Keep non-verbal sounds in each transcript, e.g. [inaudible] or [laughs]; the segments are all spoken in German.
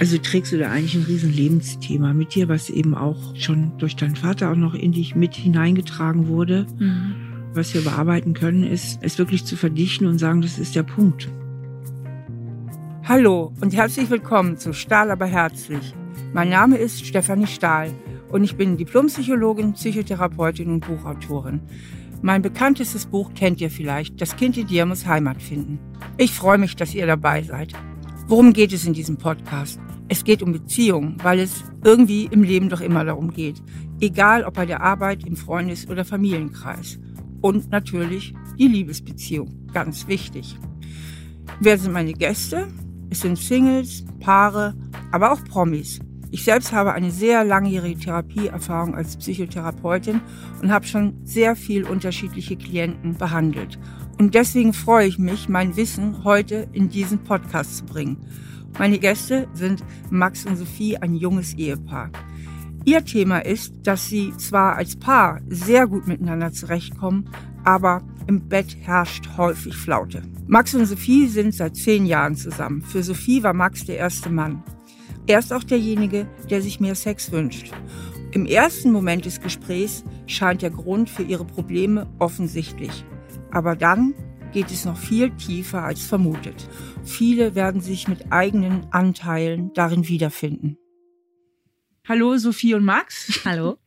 Also trägst du da eigentlich ein riesen Lebensthema mit dir, was eben auch schon durch deinen Vater auch noch in dich mit hineingetragen wurde. Mhm. Was wir bearbeiten können, ist, es wirklich zu verdichten und sagen, das ist der Punkt. Hallo und herzlich willkommen zu Stahl aber herzlich. Mein Name ist Stefanie Stahl und ich bin Diplompsychologin, Psychotherapeutin und Buchautorin. Mein bekanntestes Buch kennt ihr vielleicht, Das Kind in dir muss Heimat finden. Ich freue mich, dass ihr dabei seid. Worum geht es in diesem Podcast? Es geht um Beziehungen, weil es irgendwie im Leben doch immer darum geht. Egal ob bei der Arbeit, im Freundes- oder Familienkreis. Und natürlich die Liebesbeziehung. Ganz wichtig. Wer sind meine Gäste? Es sind Singles, Paare, aber auch Promis. Ich selbst habe eine sehr langjährige Therapieerfahrung als Psychotherapeutin und habe schon sehr viel unterschiedliche Klienten behandelt. Und deswegen freue ich mich, mein Wissen heute in diesen Podcast zu bringen. Meine Gäste sind Max und Sophie, ein junges Ehepaar. Ihr Thema ist, dass sie zwar als Paar sehr gut miteinander zurechtkommen, aber im Bett herrscht häufig Flaute. Max und Sophie sind seit zehn Jahren zusammen. Für Sophie war Max der erste Mann. Er ist auch derjenige, der sich mehr Sex wünscht. Im ersten Moment des Gesprächs scheint der Grund für ihre Probleme offensichtlich. Aber dann geht es noch viel tiefer als vermutet. Viele werden sich mit eigenen Anteilen darin wiederfinden. Hallo Sophie und Max. Hallo.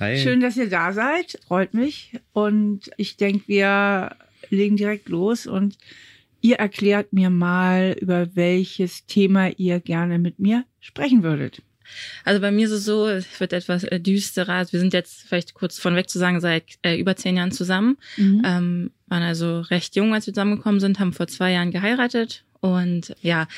Hi. Schön, dass ihr da seid. Freut mich. Und ich denke, wir legen direkt los und ihr erklärt mir mal, über welches Thema ihr gerne mit mir sprechen würdet. Also bei mir ist es so, es wird etwas äh, düsterer. Also wir sind jetzt vielleicht kurz von weg zu sagen, seit äh, über zehn Jahren zusammen. Mhm. Ähm, waren also recht jung, als wir zusammengekommen sind, haben vor zwei Jahren geheiratet und ja,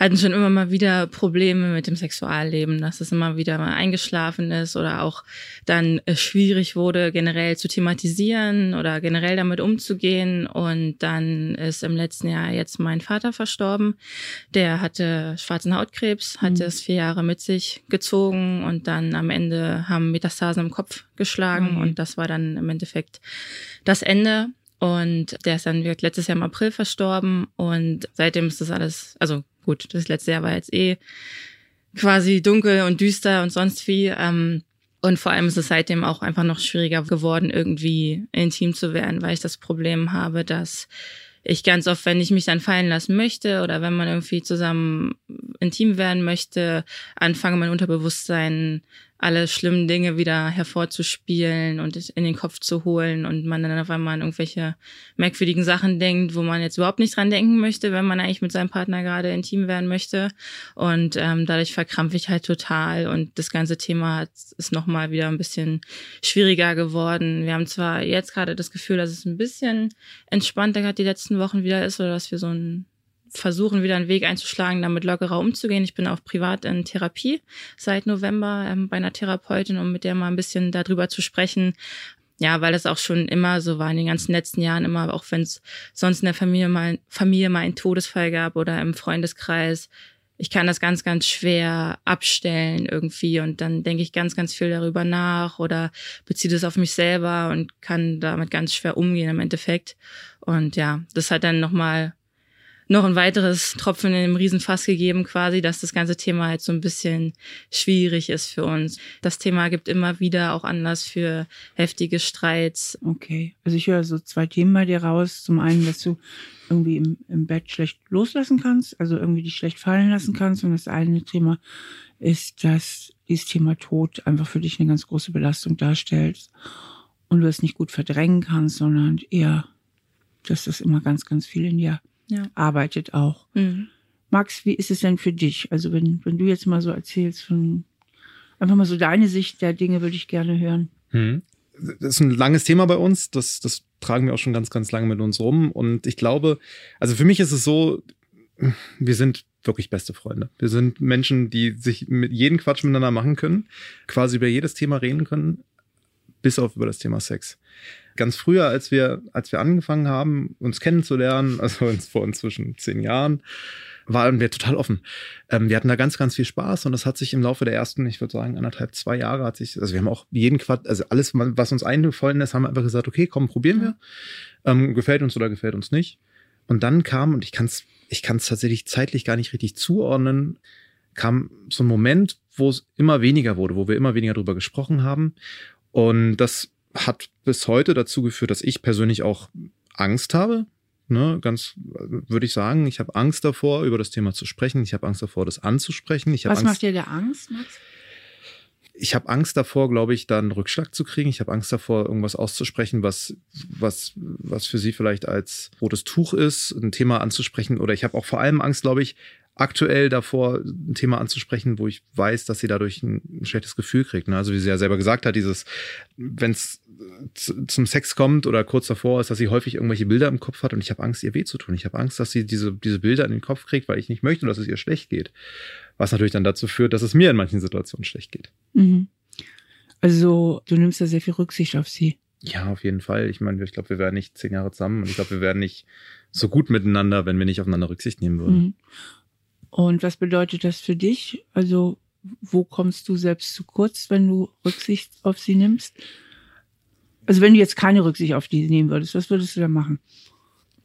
hatten schon immer mal wieder Probleme mit dem Sexualleben, dass es immer wieder mal eingeschlafen ist oder auch dann schwierig wurde, generell zu thematisieren oder generell damit umzugehen. Und dann ist im letzten Jahr jetzt mein Vater verstorben. Der hatte schwarzen Hautkrebs, hatte mhm. es vier Jahre mit sich gezogen und dann am Ende haben Metastasen im Kopf geschlagen mhm. und das war dann im Endeffekt das Ende. Und der ist dann letztes Jahr im April verstorben und seitdem ist das alles, also gut, das letzte Jahr war jetzt eh quasi dunkel und düster und sonst wie. Ähm, und vor allem ist es seitdem auch einfach noch schwieriger geworden, irgendwie intim zu werden, weil ich das Problem habe, dass ich ganz oft, wenn ich mich dann fallen lassen möchte oder wenn man irgendwie zusammen intim werden möchte, anfange mein Unterbewusstsein alle schlimmen Dinge wieder hervorzuspielen und in den Kopf zu holen und man dann auf einmal an irgendwelche merkwürdigen Sachen denkt, wo man jetzt überhaupt nicht dran denken möchte, wenn man eigentlich mit seinem Partner gerade intim werden möchte. Und ähm, dadurch verkrampfe ich halt total und das ganze Thema hat, ist nochmal wieder ein bisschen schwieriger geworden. Wir haben zwar jetzt gerade das Gefühl, dass es ein bisschen entspannter gerade die letzten Wochen wieder ist oder dass wir so ein versuchen, wieder einen Weg einzuschlagen, damit lockerer umzugehen. Ich bin auch privat in Therapie seit November ähm, bei einer Therapeutin, um mit der mal ein bisschen darüber zu sprechen. Ja, weil das auch schon immer so war in den ganzen letzten Jahren, immer, auch wenn es sonst in der Familie mal, Familie mal einen Todesfall gab oder im Freundeskreis. Ich kann das ganz, ganz schwer abstellen irgendwie und dann denke ich ganz, ganz viel darüber nach oder beziehe das auf mich selber und kann damit ganz schwer umgehen im Endeffekt. Und ja, das hat dann nochmal noch ein weiteres Tropfen in dem Riesenfass gegeben, quasi, dass das ganze Thema halt so ein bisschen schwierig ist für uns. Das Thema gibt immer wieder auch Anlass für heftige Streits. Okay, also ich höre so zwei Themen bei dir raus. Zum einen, dass du irgendwie im, im Bett schlecht loslassen kannst, also irgendwie dich schlecht fallen lassen kannst. Und das eine Thema ist, dass dieses Thema Tod einfach für dich eine ganz große Belastung darstellt und du es nicht gut verdrängen kannst, sondern eher, dass das immer ganz, ganz viel in dir ja. arbeitet auch. Mhm. Max, wie ist es denn für dich? Also wenn, wenn du jetzt mal so erzählst von einfach mal so deine Sicht der Dinge, würde ich gerne hören. Mhm. Das ist ein langes Thema bei uns. Das, das tragen wir auch schon ganz, ganz lange mit uns rum. Und ich glaube, also für mich ist es so, wir sind wirklich beste Freunde. Wir sind Menschen, die sich mit jedem Quatsch miteinander machen können, quasi über jedes Thema reden können, bis auf über das Thema Sex ganz früher, als wir, als wir angefangen haben, uns kennenzulernen, [laughs] also uns vor inzwischen zehn Jahren, waren wir total offen. Ähm, wir hatten da ganz, ganz viel Spaß und das hat sich im Laufe der ersten, ich würde sagen, anderthalb, zwei Jahre hat sich, also wir haben auch jeden Quatsch, also alles, was uns eingefallen ist, haben wir einfach gesagt, okay, komm, probieren wir. Ähm, gefällt uns oder gefällt uns nicht. Und dann kam, und ich kann es ich kann's tatsächlich zeitlich gar nicht richtig zuordnen, kam so ein Moment, wo es immer weniger wurde, wo wir immer weniger drüber gesprochen haben. Und das hat bis heute dazu geführt, dass ich persönlich auch Angst habe. Ne, ganz würde ich sagen, ich habe Angst davor, über das Thema zu sprechen. Ich habe Angst davor, das anzusprechen. Ich Was Angst, macht dir da Angst, Max? ich habe Angst davor, glaube ich, da einen Rückschlag zu kriegen. Ich habe Angst davor, irgendwas auszusprechen, was, was, was für sie vielleicht als rotes Tuch ist, ein Thema anzusprechen. Oder ich habe auch vor allem Angst, glaube ich, aktuell davor, ein Thema anzusprechen, wo ich weiß, dass sie dadurch ein, schlechtes Gefühl kriegt. Ne? Also wie sie ja selber gesagt hat, dieses, wenn es zum Sex kommt oder kurz davor ist, dass sie häufig irgendwelche Bilder im Kopf hat und ich habe Angst, ihr weh zu tun. Ich habe Angst, dass sie diese, diese Bilder in den Kopf kriegt, weil ich nicht möchte, dass es ihr schlecht geht. Was natürlich dann dazu führt, dass es mir in manchen Situationen schlecht geht. Mhm. Also du nimmst da sehr viel Rücksicht auf sie. Ja, auf jeden Fall. Ich meine, ich glaube, wir wären nicht zehn Jahre zusammen und ich glaube, wir wären nicht so gut miteinander, wenn wir nicht aufeinander Rücksicht nehmen würden. Mhm. Und was bedeutet das für dich? Also, wo kommst du selbst zu kurz, wenn du Rücksicht auf sie nimmst? Also, wenn du jetzt keine Rücksicht auf die nehmen würdest, was würdest du da machen?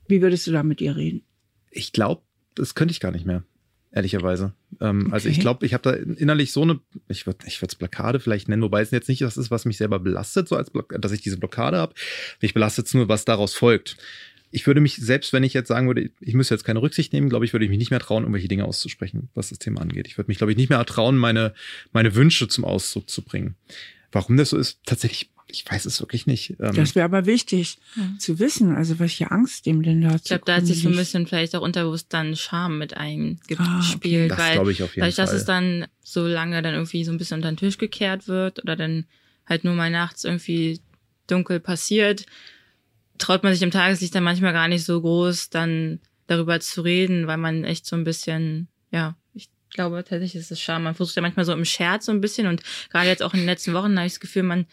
Wie würdest du da mit ihr reden? Ich glaube, das könnte ich gar nicht mehr, ehrlicherweise. Ähm, Okay. Also ich glaube, ich habe da innerlich so eine, ich würde ich es Blockade vielleicht nennen, wobei es jetzt nicht das ist, was mich selber belastet, so als Block, dass ich diese Blockade habe. Mich belastet es nur, was daraus folgt. Ich würde mich, selbst wenn ich jetzt sagen würde, ich müsste jetzt keine Rücksicht nehmen, glaube ich, würde ich mich nicht mehr trauen, irgendwelche Dinge auszusprechen, was das Thema angeht. Ich würde mich, glaube ich, nicht mehr trauen, meine, meine Wünsche zum Ausdruck zu bringen. Warum das so ist, tatsächlich, ich weiß es wirklich nicht. Ähm, Das wäre aber wichtig Ja. zu wissen, also welche Angst dem denn da Ich glaube, da hat sich so ein bisschen vielleicht auch unterbewusst dann Scham mit Ah, eingespielt, das weil glaube ich auf jeden dadurch, Fall. dass es dann so lange dann irgendwie so ein bisschen unter den Tisch gekehrt wird oder dann halt nur mal nachts irgendwie dunkel passiert, traut man sich im Tageslicht dann manchmal gar nicht so groß, dann darüber zu reden, weil man echt so ein bisschen, ja, ich glaube tatsächlich ist es Scham. Man versucht ja manchmal so im Scherz so ein bisschen und gerade jetzt auch in den letzten Wochen habe ich das Gefühl, man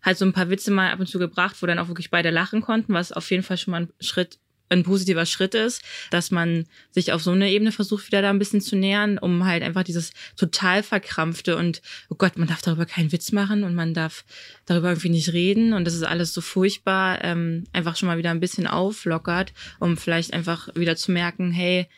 hat so ein paar Witze mal ab und zu gebracht, wo dann auch wirklich beide lachen konnten, was auf jeden Fall schon mal ein Schritt, ein positiver Schritt ist, dass man sich auf so eine Ebene versucht, wieder da ein bisschen zu nähern, um halt einfach dieses total verkrampfte und, oh Gott, man darf darüber keinen Witz machen und man darf darüber irgendwie nicht reden und das ist alles so furchtbar, ähm, einfach schon mal wieder ein bisschen auflockert, um vielleicht einfach wieder zu merken, hey,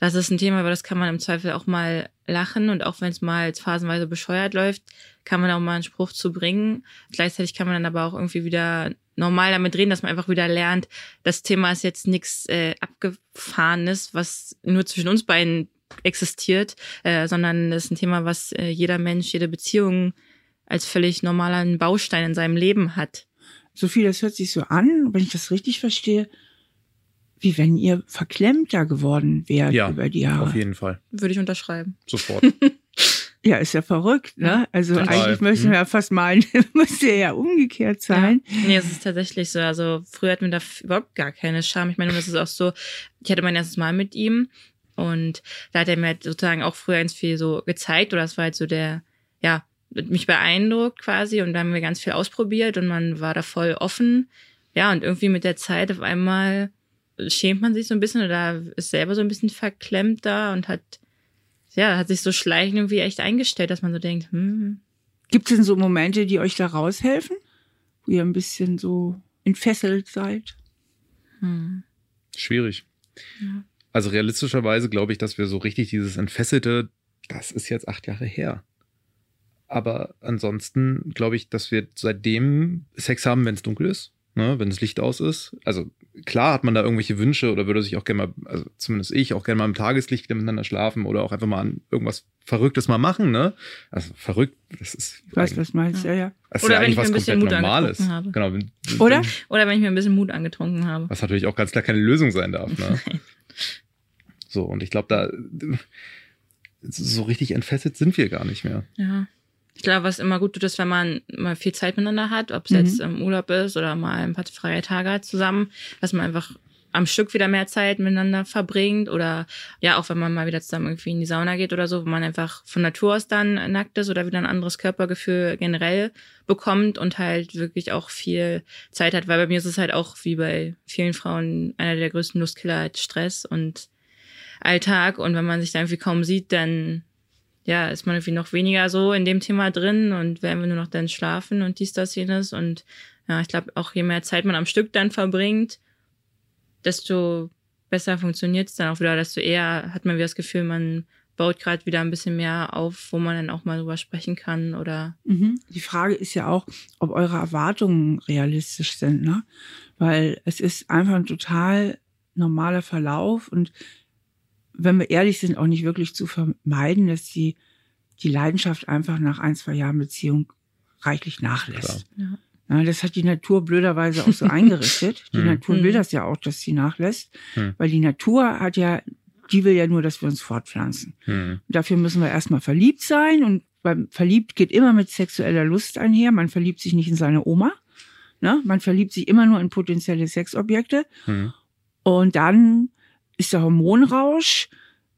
das ist ein Thema, über das kann man im Zweifel auch mal lachen und auch wenn es mal phasenweise bescheuert läuft, kann man auch mal einen Spruch zu bringen. Gleichzeitig kann man dann aber auch irgendwie wieder normal damit reden, dass man einfach wieder lernt, das Thema ist jetzt nichts äh, abgefahrenes, was nur zwischen uns beiden existiert, äh, sondern es ist ein Thema, was äh, jeder Mensch, jede Beziehung als völlig normalen Baustein in seinem Leben hat. Sophie, das hört sich so an, wenn ich das richtig verstehe, wie wenn ihr verklemmter geworden wärt ja, über die Jahre. auf jeden Fall. Würde ich unterschreiben. Sofort. [laughs] Ja, ist ja verrückt, ne? Also Total. eigentlich möchten Mhm. wir ja fast meinen, [laughs] müsste ja umgekehrt sein. Ja. Nee, es ist tatsächlich so. Also früher hatten wir da überhaupt gar keine Scham. Ich meine, das ist auch so, ich hatte mein erstes Mal mit ihm und da hat er mir halt sozusagen auch früher ganz viel so gezeigt oder das war halt so der, ja, mich beeindruckt quasi und da haben wir ganz viel ausprobiert und man war da voll offen. Ja, und irgendwie mit der Zeit auf einmal schämt man sich so ein bisschen oder ist selber so ein bisschen verklemmt da und hat, ja, hat sich so schleichend irgendwie echt eingestellt, dass man so denkt, hm, Gibt es denn so Momente, die euch da raushelfen? Wo ihr ein bisschen so entfesselt seid? hm. Schwierig. Ja. Also realistischerweise glaube ich, dass wir so richtig dieses Entfesselte, das ist jetzt acht Jahre her. Aber ansonsten glaube ich, dass wir seitdem Sex haben, wenn es dunkel ist, ne, wenn das Licht aus ist. Also klar hat man da irgendwelche Wünsche oder würde sich auch gerne mal, also zumindest ich, auch gerne mal im Tageslicht wieder miteinander schlafen oder auch einfach mal an irgendwas Verrücktes mal machen, ne? Also verrückt, das ist, Ich weiß, was meinst du, ja, ja. das ist Oder ja wenn eigentlich ich mir was ein bisschen komplett Mut Normales. angetrunken habe. Genau. wenn- wenn- Oder? Oder wenn ich mir ein bisschen Mut angetrunken habe. Was natürlich auch ganz klar keine Lösung sein darf. Ne? [laughs] so, und ich glaube, da so richtig entfesselt sind wir gar nicht mehr. Ja. Ich glaube, was immer gut tut, ist, wenn man mal viel Zeit miteinander hat, ob es Mhm. jetzt im Urlaub ist oder mal ein paar freie Tage hat zusammen, dass man einfach am Stück wieder mehr Zeit miteinander verbringt oder ja, auch wenn man mal wieder zusammen irgendwie in die Sauna geht oder so, wo man einfach von Natur aus dann nackt ist oder wieder ein anderes Körpergefühl generell bekommt und halt wirklich auch viel Zeit hat, weil bei mir ist es halt auch wie bei vielen Frauen einer der größten Lustkiller halt Stress und Alltag und wenn man sich da irgendwie kaum sieht, dann ja, ist man irgendwie noch weniger so in dem Thema drin und werden wir nur noch dann schlafen und dies, das, jenes. Und ja, ich glaube, auch je mehr Zeit man am Stück dann verbringt, desto besser funktioniert es dann auch wieder, desto eher hat man wieder das Gefühl, man baut gerade wieder ein bisschen mehr auf, wo man dann auch mal drüber sprechen kann oder. Mhm. Die Frage ist ja auch, ob eure Erwartungen realistisch sind, ne? Weil es ist einfach ein total normaler Verlauf und wenn wir ehrlich sind, auch nicht wirklich zu vermeiden, dass die, die Leidenschaft einfach nach ein, zwei Jahren Beziehung reichlich nachlässt. Ja. Ja, das hat die Natur blöderweise auch so eingerichtet. [laughs] Die hm. Natur will hm. das ja auch, dass sie nachlässt, hm. weil die Natur hat ja, die will ja nur, dass wir uns fortpflanzen. Hm. Dafür müssen wir erstmal verliebt sein und beim Verliebt geht immer mit sexueller Lust einher. Man verliebt sich nicht in seine Oma. Ne? Man verliebt sich immer nur in potenzielle Sexobjekte. Hm. Und dann ist der Hormonrausch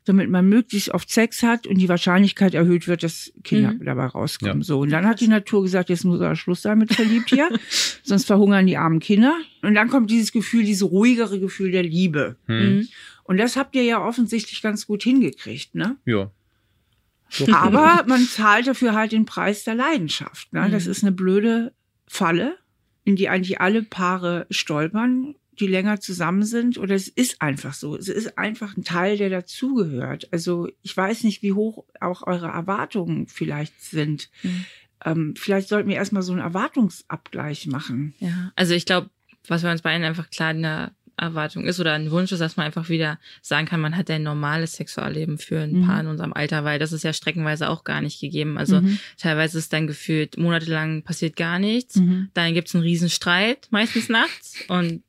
damit man möglichst oft Sex hat und die Wahrscheinlichkeit erhöht wird, dass Kinder mhm. dabei rauskommen. Ja. So. Und dann hat die Natur gesagt, jetzt muss er Schluss sein mit verliebt hier, [laughs] sonst verhungern die armen Kinder. Und dann kommt dieses Gefühl, dieses ruhigere Gefühl der Liebe. Mhm. mhm. Und das habt ihr ja offensichtlich ganz gut hingekriegt, ne? Ja. Aber man zahlt dafür halt den Preis der Leidenschaft. Ne? Das mhm. ist eine blöde Falle, in die eigentlich alle Paare stolpern die länger zusammen sind oder es ist einfach so. Es ist einfach ein Teil, der dazugehört. Also ich weiß nicht, wie hoch auch eure Erwartungen vielleicht sind. Mhm. Ähm, vielleicht sollten wir erstmal so einen Erwartungsabgleich machen. Ja, also ich glaube, was bei uns beiden einfach klar eine Erwartung ist oder ein Wunsch ist, dass man einfach wieder sagen kann, man hat ein normales Sexualleben für ein mhm. Paar in unserem Alter, weil das ist ja streckenweise auch gar nicht gegeben. Also mhm. teilweise ist dann gefühlt monatelang passiert gar nichts. Mhm. Dann gibt's einen Riesenstreit, meistens nachts. Und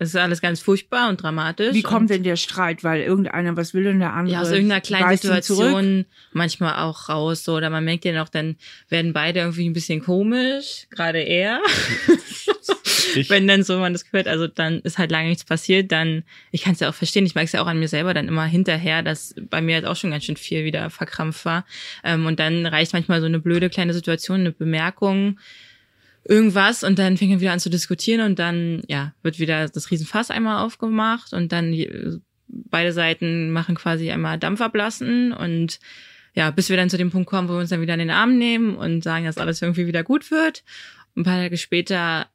es ist alles ganz furchtbar und dramatisch. Wie kommt denn der Streit? Weil irgendeiner was will und der andere. Ja, aus irgendeiner kleinen Situation manchmal auch raus. So, oder man merkt ja noch, dann werden beide irgendwie ein bisschen komisch, gerade er. [laughs] wenn dann so man das gehört, also dann ist halt lange nichts passiert, dann, ich kann es ja auch verstehen, ich merke es ja auch an mir selber dann immer hinterher, dass bei mir halt auch schon ganz schön viel wieder verkrampft war. Ähm, und dann reicht manchmal so eine blöde kleine Situation, eine Bemerkung, irgendwas und dann fängt er wieder an zu diskutieren und dann, ja, wird wieder das Riesenfass einmal aufgemacht und dann beide Seiten machen quasi einmal Dampf ablassen und ja, bis wir dann zu dem Punkt kommen, wo wir uns dann wieder in den Arm nehmen und sagen, dass alles irgendwie wieder gut wird. Ein paar Tage später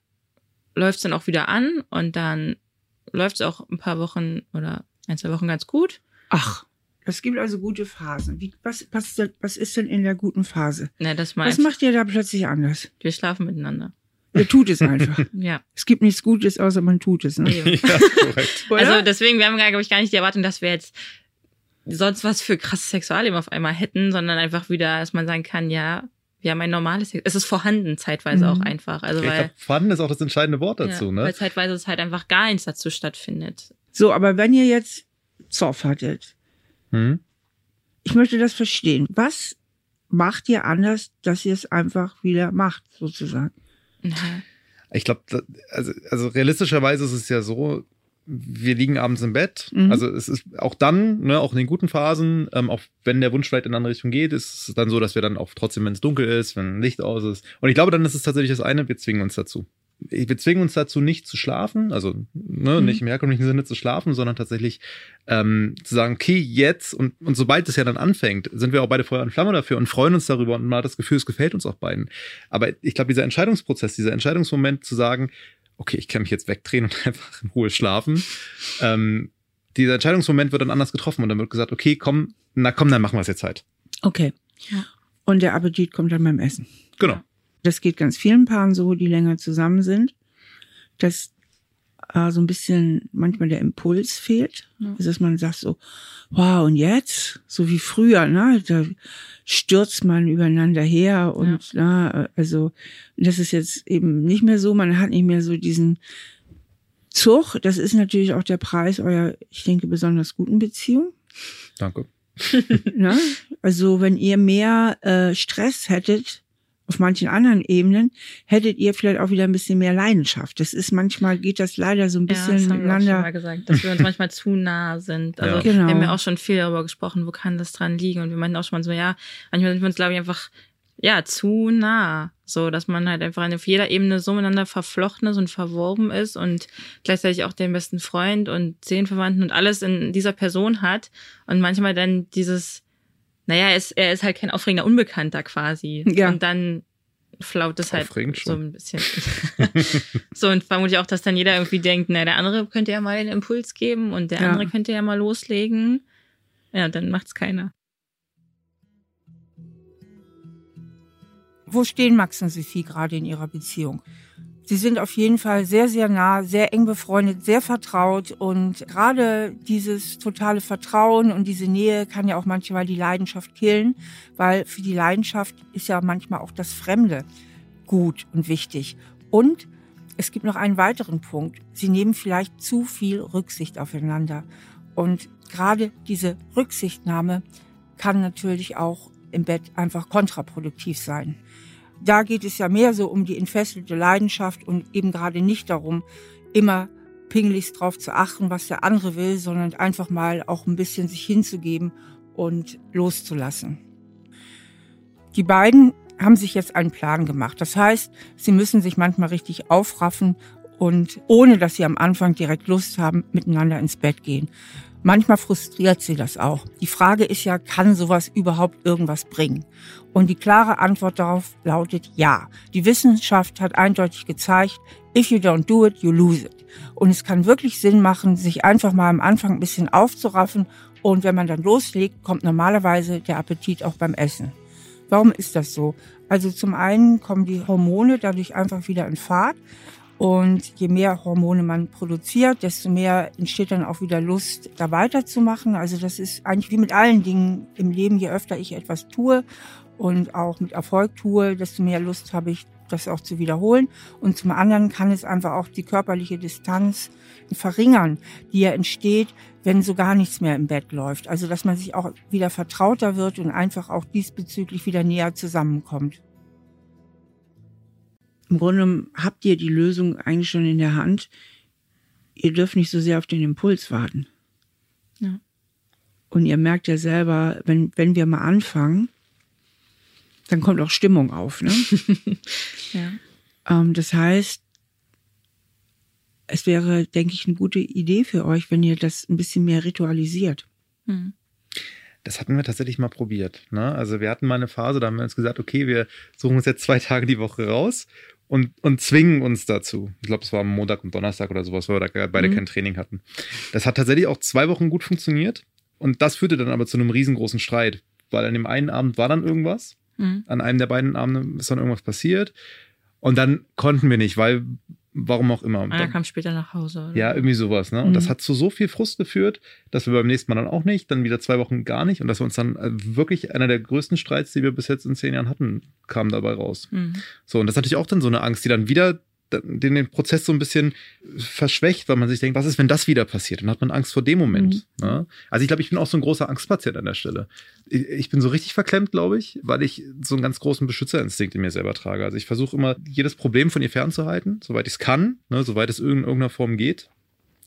läuft es dann auch wieder an und dann läuft es auch ein paar Wochen oder ein, zwei Wochen ganz gut. Ach, es gibt also gute Phasen. Wie, was, was, was ist denn in der guten Phase? Na, das was macht ihr da plötzlich anders? Wir schlafen miteinander. Ihr tut es einfach. [laughs] ja. Es gibt nichts Gutes, außer man tut es. Ne? [laughs] ja, [laughs] korrekt. also deswegen, wir haben, glaube ich, gar nicht die Erwartung, dass wir jetzt sonst was für krasses Sexualleben auf einmal hätten, sondern einfach wieder, dass man sagen kann, ja, wir haben ein normales, es ist vorhanden zeitweise mhm. auch einfach. Also weil, ich glaub, vorhanden ist auch das entscheidende Wort dazu, ja, ne? Weil zeitweise es halt einfach gar nichts dazu stattfindet. So, aber wenn ihr jetzt Zoff hattet, hm? ich möchte das verstehen. Was macht ihr anders, dass ihr es einfach wieder macht, sozusagen? Ich glaube, also, also realistischerweise ist es ja so, wir liegen abends im Bett. Mhm. Also es ist auch dann, ne, auch in den guten Phasen, ähm, auch wenn der Wunsch vielleicht in eine andere Richtung geht, ist es dann so, dass wir dann auch trotzdem, wenn es dunkel ist, wenn Licht aus ist. Und ich glaube, dann ist es tatsächlich das eine, wir zwingen uns dazu. Wir zwingen uns dazu, nicht zu schlafen, also ne, mhm. nicht im herkömmlichen Sinne zu schlafen, sondern tatsächlich ähm, zu sagen, okay, jetzt und, und sobald es ja dann anfängt, sind wir auch beide Feuer und Flamme dafür und freuen uns darüber und man hat das Gefühl, es gefällt uns auch beiden. Aber ich glaube, dieser Entscheidungsprozess, dieser Entscheidungsmoment zu sagen, okay, ich kann mich jetzt wegdrehen und [laughs] einfach in Ruhe schlafen. Ähm, dieser Entscheidungsmoment wird dann anders getroffen und dann wird gesagt, okay, komm, na komm, dann machen wir es jetzt halt. Okay. Ja. Und der Appetit kommt dann beim Essen. Genau. Das geht ganz vielen Paaren so, die länger zusammen sind, dass äh, so ein bisschen manchmal der Impuls fehlt. Ja. Also dass man sagt so, wow, und jetzt? So wie früher, ne? Da stürzt man übereinander her und ja. na, also das ist jetzt eben nicht mehr so, man hat nicht mehr so diesen Zug. Das ist natürlich auch der Preis eurer, ich denke, besonders guten Beziehung. Danke. [laughs] na? Also wenn ihr mehr äh, Stress hättet, auf manchen anderen Ebenen hättet ihr vielleicht auch wieder ein bisschen mehr Leidenschaft. Das ist manchmal geht das leider so ein bisschen ja, das haben miteinander. Wir auch schon mal gesagt, dass wir uns manchmal zu nah sind. Also ja. genau. wir haben ja auch schon viel darüber gesprochen, wo kann das dran liegen? Und wir meinten auch schon mal so, ja, manchmal sind wir uns glaube ich einfach ja zu nah, so dass man halt einfach auf jeder Ebene so miteinander verflochten ist und verworben ist und gleichzeitig auch den besten Freund und Seelenverwandten und alles in dieser Person hat und manchmal dann dieses naja, er ist, er ist halt kein aufregender Unbekannter quasi. Ja. Und dann flaut es halt schon. so ein bisschen. [laughs] so und vermutlich auch, dass dann jeder irgendwie denkt, naja, der andere könnte ja mal den Impuls geben und der ja. andere könnte ja mal loslegen. Ja, dann macht's keiner. Wo stehen Max und Sophie gerade in ihrer Beziehung? Sie sind auf jeden Fall sehr, sehr nah, sehr eng befreundet, sehr vertraut und gerade dieses totale Vertrauen und diese Nähe kann ja auch manchmal die Leidenschaft killen, weil für die Leidenschaft ist ja manchmal auch das Fremde gut und wichtig. Und es gibt noch einen weiteren Punkt. Sie nehmen vielleicht zu viel Rücksicht aufeinander. Und gerade diese Rücksichtnahme kann natürlich auch im Bett einfach kontraproduktiv sein da geht es ja mehr so um die entfesselte Leidenschaft und eben gerade nicht darum, immer pinglichst drauf zu achten, was der andere will, sondern einfach mal auch ein bisschen sich hinzugeben und loszulassen. Die beiden haben sich jetzt einen Plan gemacht. Das heißt, sie müssen sich manchmal richtig aufraffen und ohne dass sie am Anfang direkt Lust haben, miteinander ins Bett gehen. Manchmal frustriert sie das auch. Die Frage ist ja, kann sowas überhaupt irgendwas bringen? Und die klare Antwort darauf lautet ja. Die Wissenschaft hat eindeutig gezeigt, if you don't do it, you lose it. Und es kann wirklich Sinn machen, sich einfach mal am Anfang ein bisschen aufzuraffen und wenn man dann loslegt, kommt normalerweise der Appetit auch beim Essen. Warum ist das so? Also zum einen kommen die Hormone dadurch einfach wieder in Fahrt. Und je mehr Hormone man produziert, desto mehr entsteht dann auch wieder Lust, da weiterzumachen. Also das ist eigentlich wie mit allen Dingen im Leben. Je öfter ich etwas tue und auch mit Erfolg tue, desto mehr Lust habe ich, das auch zu wiederholen. Und zum anderen kann es einfach auch die körperliche Distanz verringern, die ja entsteht, wenn so gar nichts mehr im Bett läuft. Also dass man sich auch wieder vertrauter wird und einfach auch diesbezüglich wieder näher zusammenkommt im Grunde habt ihr die Lösung eigentlich schon in der Hand. Ihr dürft nicht so sehr auf den Impuls warten. Ja. Und ihr merkt ja selber, wenn, wenn wir mal anfangen, dann kommt auch Stimmung auf. Ne? [laughs] ja. Ähm, das heißt, es wäre, denke ich, eine gute Idee für euch, wenn ihr das ein bisschen mehr ritualisiert. Mhm. Das hatten wir tatsächlich mal probiert. Ne? Also wir hatten mal eine Phase, da haben wir uns gesagt, okay, wir suchen uns jetzt zwei Tage die Woche raus und, und zwingen uns dazu. Ich glaube, es war am Montag und Donnerstag oder sowas, weil wir da beide mhm. kein Training hatten. Das hat tatsächlich auch zwei Wochen gut funktioniert. Und das führte dann aber zu einem riesengroßen Streit, weil an dem einen Abend war dann irgendwas. Mhm. An einem der beiden Abende ist dann irgendwas passiert. Und dann konnten wir nicht, weil Warum auch immer. Ah, er kam später nach Hause. Oder? Ja, irgendwie sowas. Ne? Und mhm. das hat zu so viel Frust geführt, dass wir beim nächsten Mal dann auch nicht, dann wieder zwei Wochen gar nicht und dass wir uns dann äh, wirklich einer der größten Streits, die wir bis jetzt in zehn Jahren hatten, kam dabei raus. Mhm. So, und das ist natürlich auch dann so eine Angst, die dann wieder den, den Prozess so ein bisschen verschwächt, weil man sich denkt, was ist, wenn das wieder passiert? Dann hat man Angst vor dem Moment. Mhm. Ne? Also ich glaube, ich bin auch so ein großer Angstpatient an der Stelle. Ich, ich bin so richtig verklemmt, glaube ich, weil ich so einen ganz großen Beschützerinstinkt in mir selber trage. Also ich versuche immer, jedes Problem von ihr fernzuhalten, soweit ich es kann, ne, soweit es in irgendeiner Form geht.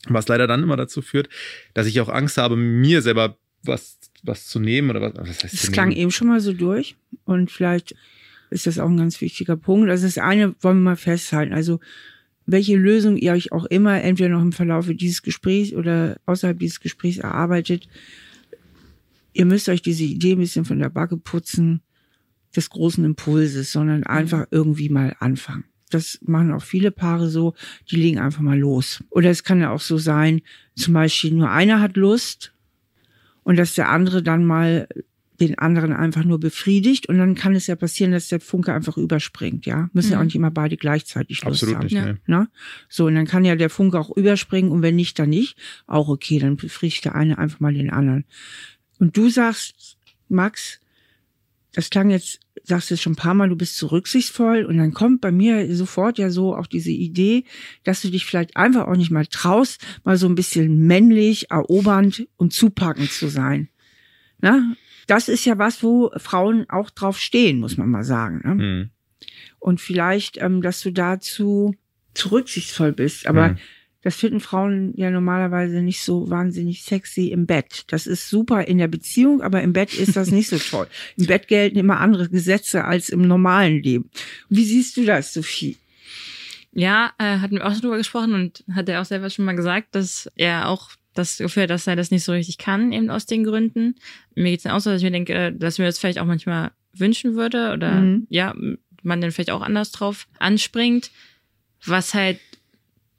Was leider dann immer dazu führt, dass ich auch Angst habe, mir selber was, was zu nehmen oder was. was heißt das klang eben schon mal so durch und vielleicht ist das auch ein ganz wichtiger Punkt. Also das eine wollen wir mal festhalten. Also welche Lösung ihr euch auch immer entweder noch im Verlauf dieses Gesprächs oder außerhalb dieses Gesprächs erarbeitet, ihr müsst euch diese Idee ein bisschen von der Backe putzen des großen Impulses, sondern einfach irgendwie mal anfangen. Das machen auch viele Paare so, die legen einfach mal los. Oder es kann ja auch so sein, zum Beispiel nur einer hat Lust und dass der andere dann mal den anderen einfach nur befriedigt und dann kann es ja passieren, dass der Funke einfach überspringt, ja. Müssen mhm. ja auch mhm. nicht immer beide gleichzeitig Lust Absolut haben. Nicht, ja. ne? So, und dann kann ja der Funke auch überspringen und wenn nicht, dann nicht. Auch okay, dann befriedigt der eine einfach mal den anderen. Und du sagst, Max, das klang jetzt, sagst du schon ein paar Mal, du bist so rücksichtsvoll und dann kommt bei mir sofort ja so auch diese Idee, dass du dich vielleicht einfach auch nicht mal traust, mal so ein bisschen männlich, erobernd und zupackend zu sein. Na? Das ist ja was, wo Frauen auch drauf stehen, muss man mal sagen. Ne? Mhm. Und vielleicht, ähm, dass du dazu zu rücksichtsvoll bist. Aber mhm. das finden Frauen ja normalerweise nicht so wahnsinnig sexy im Bett. Das ist super in der Beziehung, aber im Bett ist das nicht so toll. [laughs] Im Bett gelten immer andere Gesetze als im normalen Leben. Wie siehst du das, Sophie? Ja, äh, hatten wir auch darüber gesprochen und hat er auch selber schon mal gesagt, dass er auch das Gefühl, dass er das nicht so richtig kann, eben aus den Gründen. Mir geht es auch so, dass ich mir denke, dass mir das vielleicht auch manchmal wünschen würde oder mhm. ja, man dann vielleicht auch anders drauf anspringt. Was halt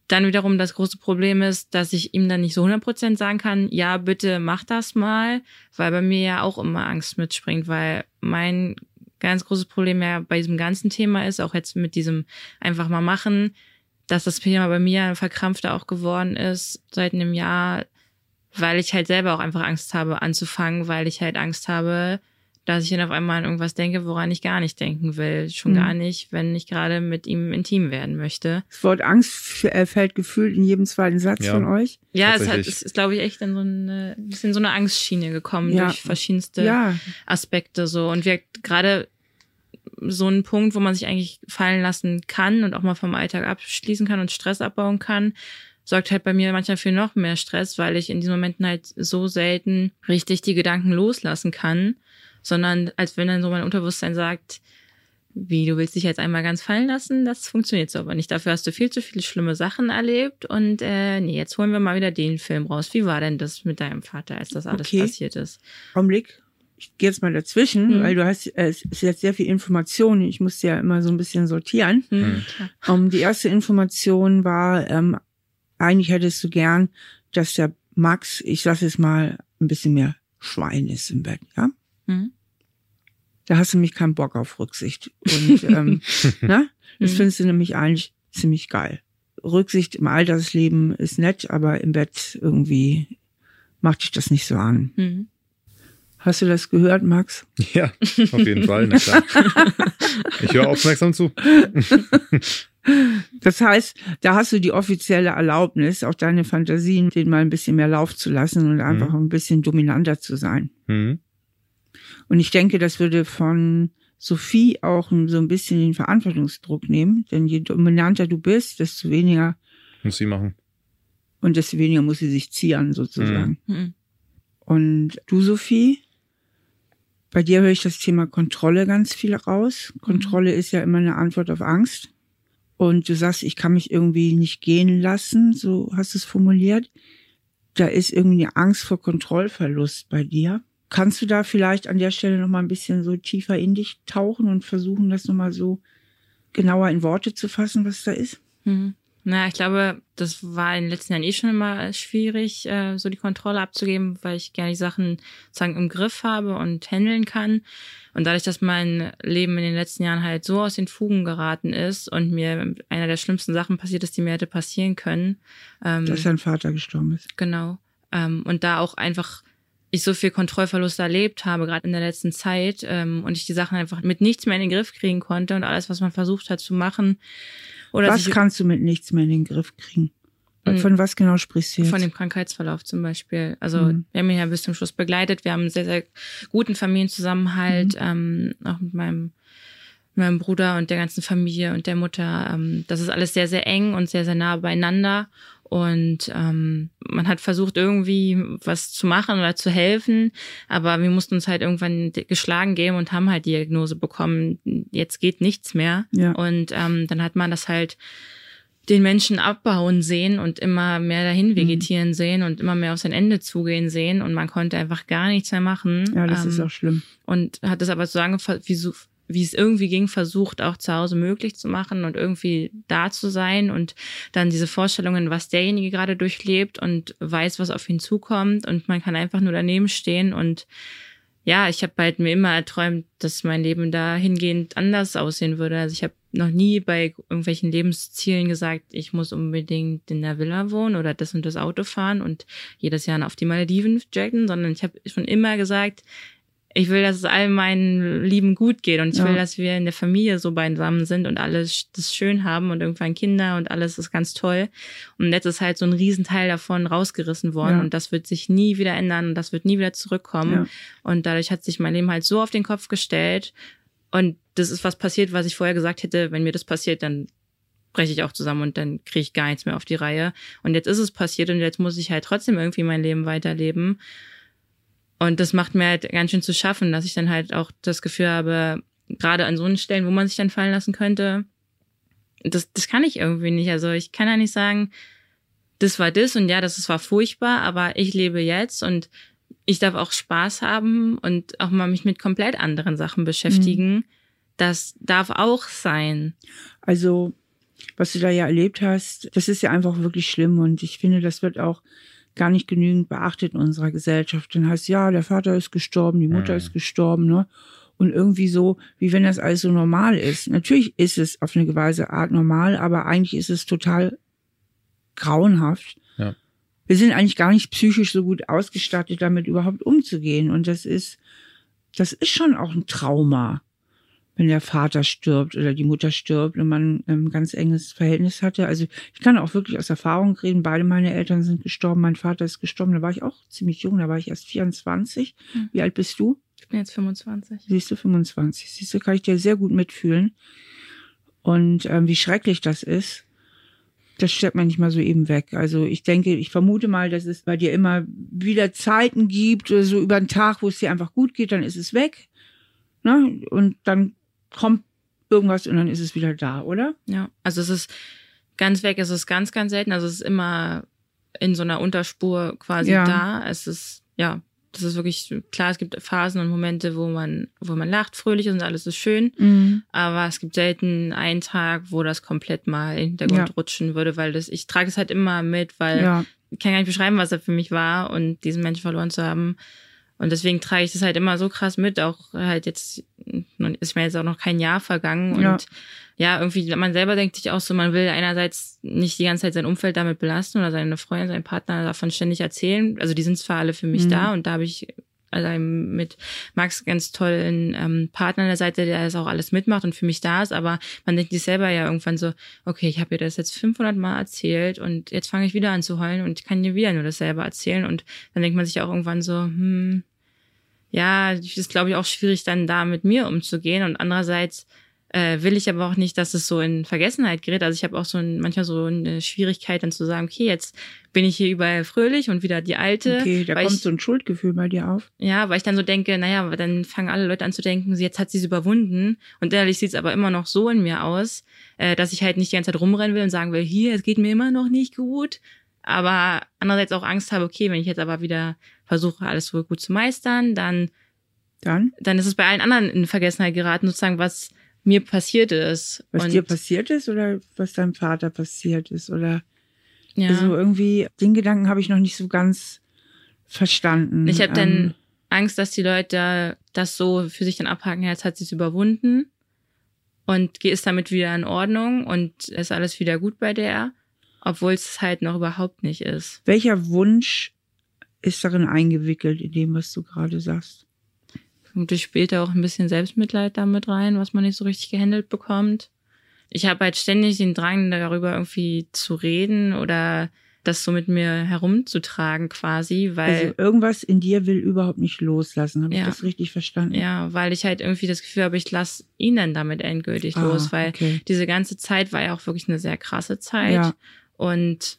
dann wiederum das große Problem ist, dass ich ihm dann nicht so 100% sagen kann, ja, bitte mach das mal, weil bei mir ja auch immer Angst mitspringt, weil mein ganz großes Problem ja bei diesem ganzen Thema ist, auch jetzt mit diesem einfach mal machen, dass das Thema bei mir verkrampfter auch geworden ist seit einem Jahr, weil ich halt selber auch einfach Angst habe anzufangen, weil ich halt Angst habe, dass ich dann auf einmal an irgendwas denke, woran ich gar nicht denken will. Schon mhm. gar nicht, wenn ich gerade mit ihm intim werden möchte. Das Wort Angst äh, fällt gefühlt in jedem zweiten Satz ja. von euch. Ja, es, hat, es ist, glaube ich, echt in so eine, ist in so eine Angstschiene gekommen ja. durch verschiedenste ja. Aspekte so. Und wir gerade so ein Punkt, wo man sich eigentlich fallen lassen kann und auch mal vom Alltag abschließen kann und Stress abbauen kann, sorgt halt bei mir manchmal für noch mehr Stress, weil ich in diesen Momenten halt so selten richtig die Gedanken loslassen kann sondern als wenn dann so mein Unterbewusstsein sagt, wie, du willst dich jetzt einmal ganz fallen lassen, das funktioniert so aber nicht. Dafür hast du viel zu viele schlimme Sachen erlebt und äh, nee, jetzt holen wir mal wieder den Film raus. Wie war denn das mit deinem Vater, als das alles okay. passiert ist? Augenblick, ich gehe jetzt mal dazwischen, mhm. weil du hast, äh, es ist jetzt sehr viel Information. Ich musste ja immer so ein bisschen sortieren. Mhm. Um, ähm, die erste Information war, ähm, eigentlich hättest du gern, dass der Max, ich sag jetzt mal, ein bisschen mehr Schwein ist im Bett, ja? Mhm. Da hast du nämlich keinen Bock auf Rücksicht. Und ähm, [laughs] ne? das mhm. findest du nämlich eigentlich ziemlich geil. Rücksicht im Altersleben ist nett, aber im Bett irgendwie macht dich das nicht so an. Hast du das gehört, Max? [laughs] Ja, auf jeden Fall. Na klar. Ich höre aufmerksam zu. Das heißt, da hast du die offizielle Erlaubnis, auch deine Fantasien, denen mal ein bisschen mehr Lauf zu lassen und einfach mhm. ein bisschen dominanter zu sein. Mhm. Und ich denke, das würde von Sophie auch so ein bisschen den Verantwortungsdruck nehmen, denn je dominanter du bist, desto weniger muss sie machen. Und desto weniger muss sie sich zieren, sozusagen. Mhm. Und du, Sophie, bei dir höre ich das Thema Kontrolle ganz viel raus. Kontrolle ist ja immer eine Antwort auf Angst. Und du sagst, ich kann mich irgendwie nicht gehen lassen, so hast du es formuliert. Da ist irgendwie eine Angst vor Kontrollverlust bei dir. Kannst du da vielleicht an der Stelle noch mal ein bisschen so tiefer in dich tauchen und versuchen, das noch mal so genauer in Worte zu fassen, was da ist? Mhm. Na, ich glaube, das war in den letzten Jahren eh schon immer schwierig, äh, so die Kontrolle abzugeben, weil ich gerne die Sachen sozusagen im Griff habe und handeln kann. Und dadurch, dass mein Leben in den letzten Jahren halt so aus den Fugen geraten ist und mir einer der schlimmsten Sachen passiert ist, die mir hätte passieren können. Ähm, dass dein Vater gestorben ist. Genau. Ähm, und da auch einfach ich so viel Kontrollverlust erlebt habe, gerade in der letzten Zeit, ähm, und ich die Sachen einfach mit nichts mehr in den Griff kriegen konnte und alles, was man versucht hat zu machen. Oder was kannst du mit nichts mehr in den Griff kriegen? Mhm. Von was genau sprichst du jetzt? Von dem Krankheitsverlauf zum Beispiel. Also mhm. wir haben ihn ja bis zum Schluss begleitet. Wir haben einen sehr, sehr guten Familienzusammenhalt, mhm. ähm, auch mit meinem, meinem Bruder und der ganzen Familie und der Mutter. Ähm, das ist alles sehr, sehr eng und sehr, sehr nah beieinander. Und ähm, man hat versucht, irgendwie was zu machen oder zu helfen, aber wir mussten uns halt irgendwann geschlagen geben und haben halt die Diagnose bekommen, jetzt geht nichts mehr. Ja. Und ähm, dann hat man das halt den Menschen abbauen sehen und immer mehr dahin mhm. vegetieren mhm. sehen und immer mehr auf sein Ende zugehen sehen und man konnte einfach gar nichts mehr machen. Ja, das ähm, ist auch schlimm. Und hat das aber sozusagen wie so wie es irgendwie ging, versucht auch zu Hause möglich zu machen und irgendwie da zu sein und dann diese Vorstellungen, was derjenige gerade durchlebt und weiß, was auf ihn zukommt und man kann einfach nur daneben stehen und ja, ich habe halt mir immer erträumt, dass mein Leben da hingehend anders aussehen würde. Also ich habe noch nie bei irgendwelchen Lebenszielen gesagt, ich muss unbedingt in der Villa wohnen oder das und das Auto fahren und jedes Jahr auf die Malediven jacken, sondern ich habe schon immer gesagt, ich will, dass es all meinen Lieben gut geht und ich ja. will, dass wir in der Familie so beisammen sind und alles das schön haben und irgendwann Kinder und alles ist ganz toll. Und jetzt ist halt so ein Riesenteil davon rausgerissen worden ja. und das wird sich nie wieder ändern und das wird nie wieder zurückkommen. Ja. Und dadurch hat sich mein Leben halt so auf den Kopf gestellt und das ist was passiert, was ich vorher gesagt hätte, wenn mir das passiert, dann breche ich auch zusammen und dann kriege ich gar nichts mehr auf die Reihe. Und jetzt ist es passiert und jetzt muss ich halt trotzdem irgendwie mein Leben weiterleben. Und das macht mir halt ganz schön zu schaffen, dass ich dann halt auch das Gefühl habe, gerade an so einen Stellen, wo man sich dann fallen lassen könnte, das, das kann ich irgendwie nicht. Also ich kann ja nicht sagen, das war das und ja, das war furchtbar, aber ich lebe jetzt und ich darf auch Spaß haben und auch mal mich mit komplett anderen Sachen beschäftigen. Mhm. Das darf auch sein. Also, was du da ja erlebt hast, das ist ja einfach wirklich schlimm und ich finde, das wird auch gar nicht genügend beachtet in unserer Gesellschaft. Dann heißt ja, der Vater ist gestorben, die Mutter mhm. ist gestorben, ne? und irgendwie so, wie wenn das alles so normal ist. Natürlich ist es auf eine gewisse Art normal, aber eigentlich ist es total grauenhaft. Ja. Wir sind eigentlich gar nicht psychisch so gut ausgestattet, damit überhaupt umzugehen. Und das ist, das ist schon auch ein Trauma, wenn der Vater stirbt oder die Mutter stirbt und man ein ganz enges Verhältnis hatte. Also ich kann auch wirklich aus Erfahrung reden. Beide meine Eltern sind gestorben. Mein Vater ist gestorben. Da war ich auch ziemlich jung. Da war ich erst 24. Hm. Wie alt bist du? Ich bin jetzt 25. Siehst du, 25. Siehst du, kann ich dir sehr gut mitfühlen. Und ähm, wie schrecklich das ist, das stellt man nicht mal so eben weg. Also ich denke, ich vermute mal, dass es bei dir immer wieder Zeiten gibt, so über einen Tag, wo es dir einfach gut geht, dann ist es weg. Ne? Und dann kommt irgendwas und dann ist es wieder da, oder? Ja, also es ist ganz weg, es ist ganz, ganz selten. Also es ist immer in so einer Unterspur quasi Ja. da. Es ist, ja, das ist wirklich, klar, es gibt Phasen und Momente, wo man, wo man lacht, fröhlich ist und alles ist schön. Mhm. Aber es gibt selten einen Tag, wo das komplett mal in den Hintergrund Ja. rutschen würde, weil das, ich trage es halt immer mit, weil Ja, ich kann gar nicht beschreiben, was er für mich war und diesen Menschen verloren zu haben. Und deswegen trage ich das halt immer so krass mit, auch halt jetzt, ist mir jetzt auch noch kein Jahr vergangen und Ja. ja. irgendwie, man selber denkt sich auch so, man will einerseits nicht die ganze Zeit sein Umfeld damit belasten oder seine Freunde, seinen Partner davon ständig erzählen. Also die sind zwar alle für mich Mhm. da und da habe ich also mit Max ganz tollen ähm, Partner an der Seite, der das auch alles mitmacht und für mich da ist, aber man denkt sich selber ja irgendwann so, okay, ich habe dir das jetzt 500 Mal erzählt und jetzt fange ich wieder an zu heulen und ich kann dir wieder nur dasselbe erzählen und dann denkt man sich auch irgendwann so, hm, ja, es ist glaube ich auch schwierig dann da mit mir umzugehen und andererseits äh, will ich aber auch nicht, dass es so in Vergessenheit gerät. Also ich habe auch so ein, manchmal so eine Schwierigkeit dann zu sagen, okay, jetzt bin ich hier überall fröhlich und wieder die alte. okay, da kommt ich, so ein Schuldgefühl bei dir auf. ja, weil ich dann so denke, naja, dann fangen alle Leute an zu denken, sie- jetzt hat sie es überwunden. Und innerlich sieht es aber immer noch so in mir aus, äh, dass ich halt nicht die ganze Zeit rumrennen will und sagen will, hier, es geht mir immer noch nicht gut. Aber andererseits auch Angst habe, okay, wenn ich jetzt aber wieder versuche, alles so gut zu meistern, dann, Dann, dann ist es bei allen anderen in Vergessenheit geraten, sozusagen, was mir passiert ist. was und, dir passiert ist oder was deinem Vater passiert ist oder ja. also irgendwie den Gedanken habe ich noch nicht so ganz verstanden. Ich habe dann Ähm, Angst, dass die Leute das so für sich dann abhaken, jetzt hat sie es überwunden und ist damit wieder in Ordnung und ist alles wieder gut bei der, obwohl es halt noch überhaupt nicht ist. welcher Wunsch ist darin eingewickelt in dem, was du gerade sagst? Und durch später auch ein bisschen Selbstmitleid damit rein, was man nicht so richtig gehandelt bekommt. Ich habe halt ständig den Drang, darüber irgendwie zu reden oder das so mit mir herumzutragen quasi, weil also irgendwas in dir will überhaupt nicht loslassen. Habe ich Ja. das richtig verstanden? Ja, weil ich halt irgendwie das Gefühl habe, ich lasse ihn dann damit endgültig Ah, los, weil okay. diese ganze Zeit war ja auch wirklich eine sehr krasse Zeit. Ja. Und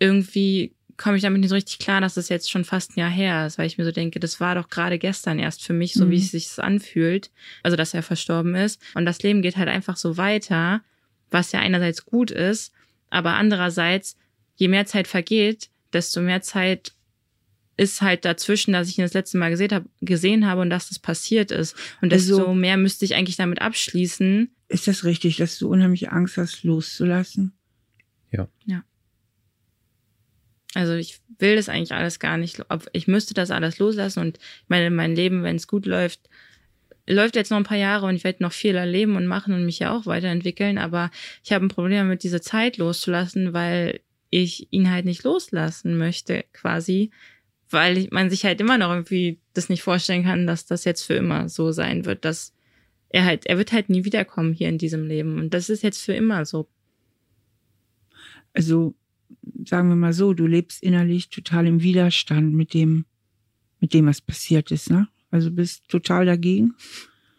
irgendwie komme ich damit nicht so richtig klar, dass das jetzt schon fast ein Jahr her ist, weil ich mir so denke, das war doch gerade gestern erst für mich, so Mhm. wie es sich anfühlt. Also, dass er verstorben ist. Und das Leben geht halt einfach so weiter, was ja einerseits gut ist, aber andererseits, je mehr Zeit vergeht, desto mehr Zeit ist halt dazwischen, dass ich ihn das letzte Mal gesehen habe, gesehen habe und dass das passiert ist. Und desto Also- mehr müsste ich eigentlich damit abschließen. Ist das richtig, dass du unheimlich Angst hast, loszulassen? Also ich will das eigentlich alles gar nicht. Ich müsste das alles loslassen und meine, mein Leben, wenn es gut läuft, läuft jetzt noch ein paar Jahre und ich werde noch viel erleben und machen und mich ja auch weiterentwickeln. Aber ich habe ein Problem damit, diese Zeit loszulassen, weil ich ihn halt nicht loslassen möchte, quasi, weil man sich halt immer noch irgendwie das nicht vorstellen kann, dass das jetzt für immer so sein wird, dass er halt, er wird halt nie wiederkommen hier in diesem Leben und das ist jetzt für immer so. Also sagen wir mal so, du lebst innerlich total im Widerstand mit dem, mit dem, was passiert ist, ne? Also bist total dagegen,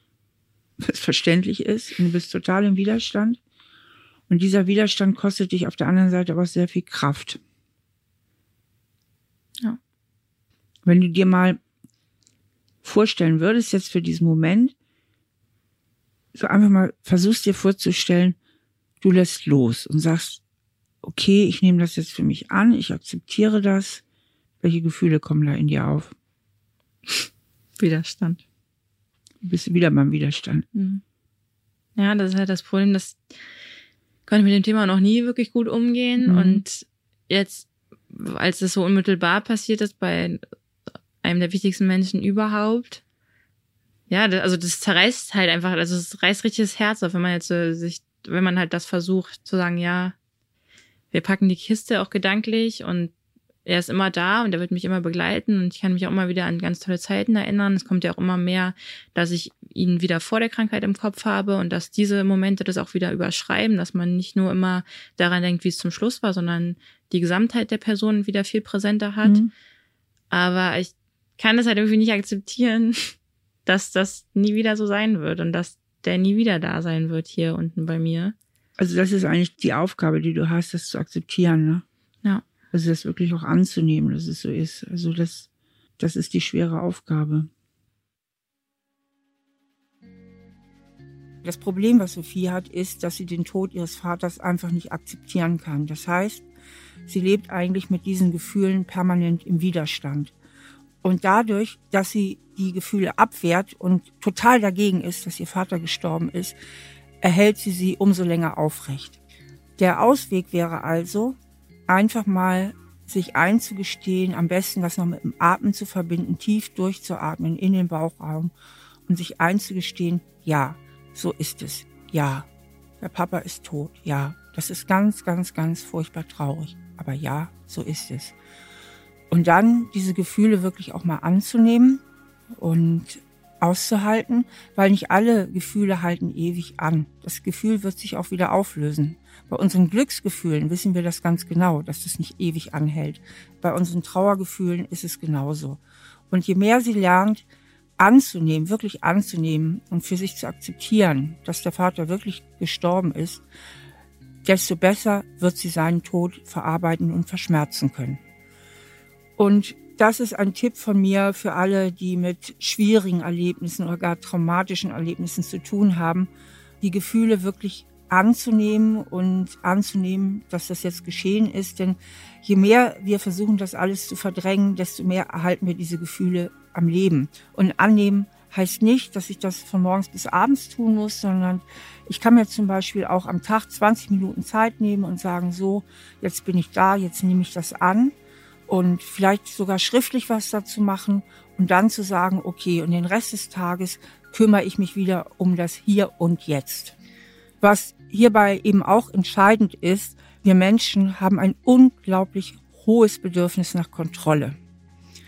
[laughs] was verständlich ist, und du bist total im Widerstand. Und dieser Widerstand kostet dich auf der anderen Seite aber auch sehr viel Kraft. Ja. Wenn du dir mal vorstellen würdest, jetzt für diesen Moment, so einfach mal versuchst dir vorzustellen, du lässt los und sagst, okay, ich nehme das jetzt für mich an, ich akzeptiere das. Welche Gefühle kommen da in dir auf? Widerstand. Du bist wieder beim Widerstand. Mhm. Ja, das ist halt das Problem, dass ich konnte mit dem Thema noch nie wirklich gut umgehen Mhm. und jetzt, als es so unmittelbar passiert ist bei einem der wichtigsten Menschen überhaupt, ja, das, also das zerreißt halt einfach, also es reißt richtig das Herz auf, wenn man jetzt so sich, wenn man halt das versucht zu sagen, ja, wir packen die Kiste auch gedanklich und er ist immer da und er wird mich immer begleiten und ich kann mich auch immer wieder an ganz tolle Zeiten erinnern. Es kommt ja auch immer mehr, dass ich ihn wieder vor der Krankheit im Kopf habe und dass diese Momente das auch wieder überschreiben, dass man nicht nur immer daran denkt, wie es zum Schluss war, sondern die Gesamtheit der Person wieder viel präsenter hat. Mhm. Aber ich kann es halt irgendwie nicht akzeptieren, [laughs] dass das nie wieder so sein wird und dass der nie wieder da sein wird hier unten bei mir. Also das ist eigentlich die Aufgabe, die du hast, das zu akzeptieren, ne? Ja. Also das wirklich auch anzunehmen, dass es so ist. Also das, das ist die schwere Aufgabe. Das Problem, was Sophie hat, ist, dass sie den Tod ihres Vaters einfach nicht akzeptieren kann. Das heißt, sie lebt eigentlich mit diesen Gefühlen permanent im Widerstand. Und dadurch, dass sie die Gefühle abwehrt und total dagegen ist, dass ihr Vater gestorben ist, erhält sie sie umso länger aufrecht. Der Ausweg wäre also, einfach mal sich einzugestehen, am besten das noch mit dem Atmen zu verbinden, tief durchzuatmen in den Bauchraum und sich einzugestehen, ja, so ist es, ja, der Papa ist tot, ja, das ist ganz, ganz, ganz furchtbar traurig, aber ja, so ist es. Und dann diese Gefühle wirklich auch mal anzunehmen und auszuhalten, weil nicht alle Gefühle halten ewig an. Das Gefühl wird sich auch wieder auflösen. Bei unseren Glücksgefühlen wissen wir das ganz genau, dass das nicht ewig anhält. Bei unseren Trauergefühlen ist es genauso. Und je mehr sie lernt, anzunehmen, wirklich anzunehmen und für sich zu akzeptieren, dass der Vater wirklich gestorben ist, desto besser wird sie seinen Tod verarbeiten und verschmerzen können. Und das ist ein Tipp von mir für alle, die mit schwierigen Erlebnissen oder gar traumatischen Erlebnissen zu tun haben, die Gefühle wirklich anzunehmen und anzunehmen, dass das jetzt geschehen ist. Denn je mehr wir versuchen, das alles zu verdrängen, desto mehr erhalten wir diese Gefühle am Leben. Und annehmen heißt nicht, dass ich das von morgens bis abends tun muss, sondern ich kann mir zum Beispiel auch am Tag 20 Minuten Zeit nehmen und sagen, so, jetzt bin ich da, jetzt nehme ich das an und vielleicht sogar schriftlich was dazu machen und dann zu sagen, okay, und den Rest des Tages kümmere ich mich wieder um das Hier und Jetzt. Was hierbei eben auch entscheidend ist, wir Menschen haben ein unglaublich hohes Bedürfnis nach Kontrolle.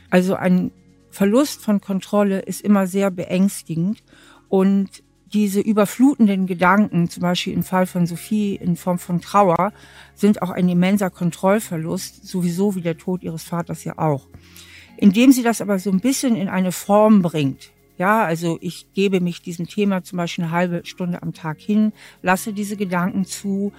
Also ein Verlust von Kontrolle ist immer sehr beängstigend und diese überflutenden Gedanken, zum Beispiel im Fall von Sophie in Form von Trauer, sind auch ein immenser Kontrollverlust, sowieso wie der Tod ihres Vaters ja auch. Indem sie das aber so ein bisschen in eine Form bringt, ja, also ich gebe mich diesem Thema zum Beispiel eine halbe Stunde am Tag hin, lasse diese Gedanken zu,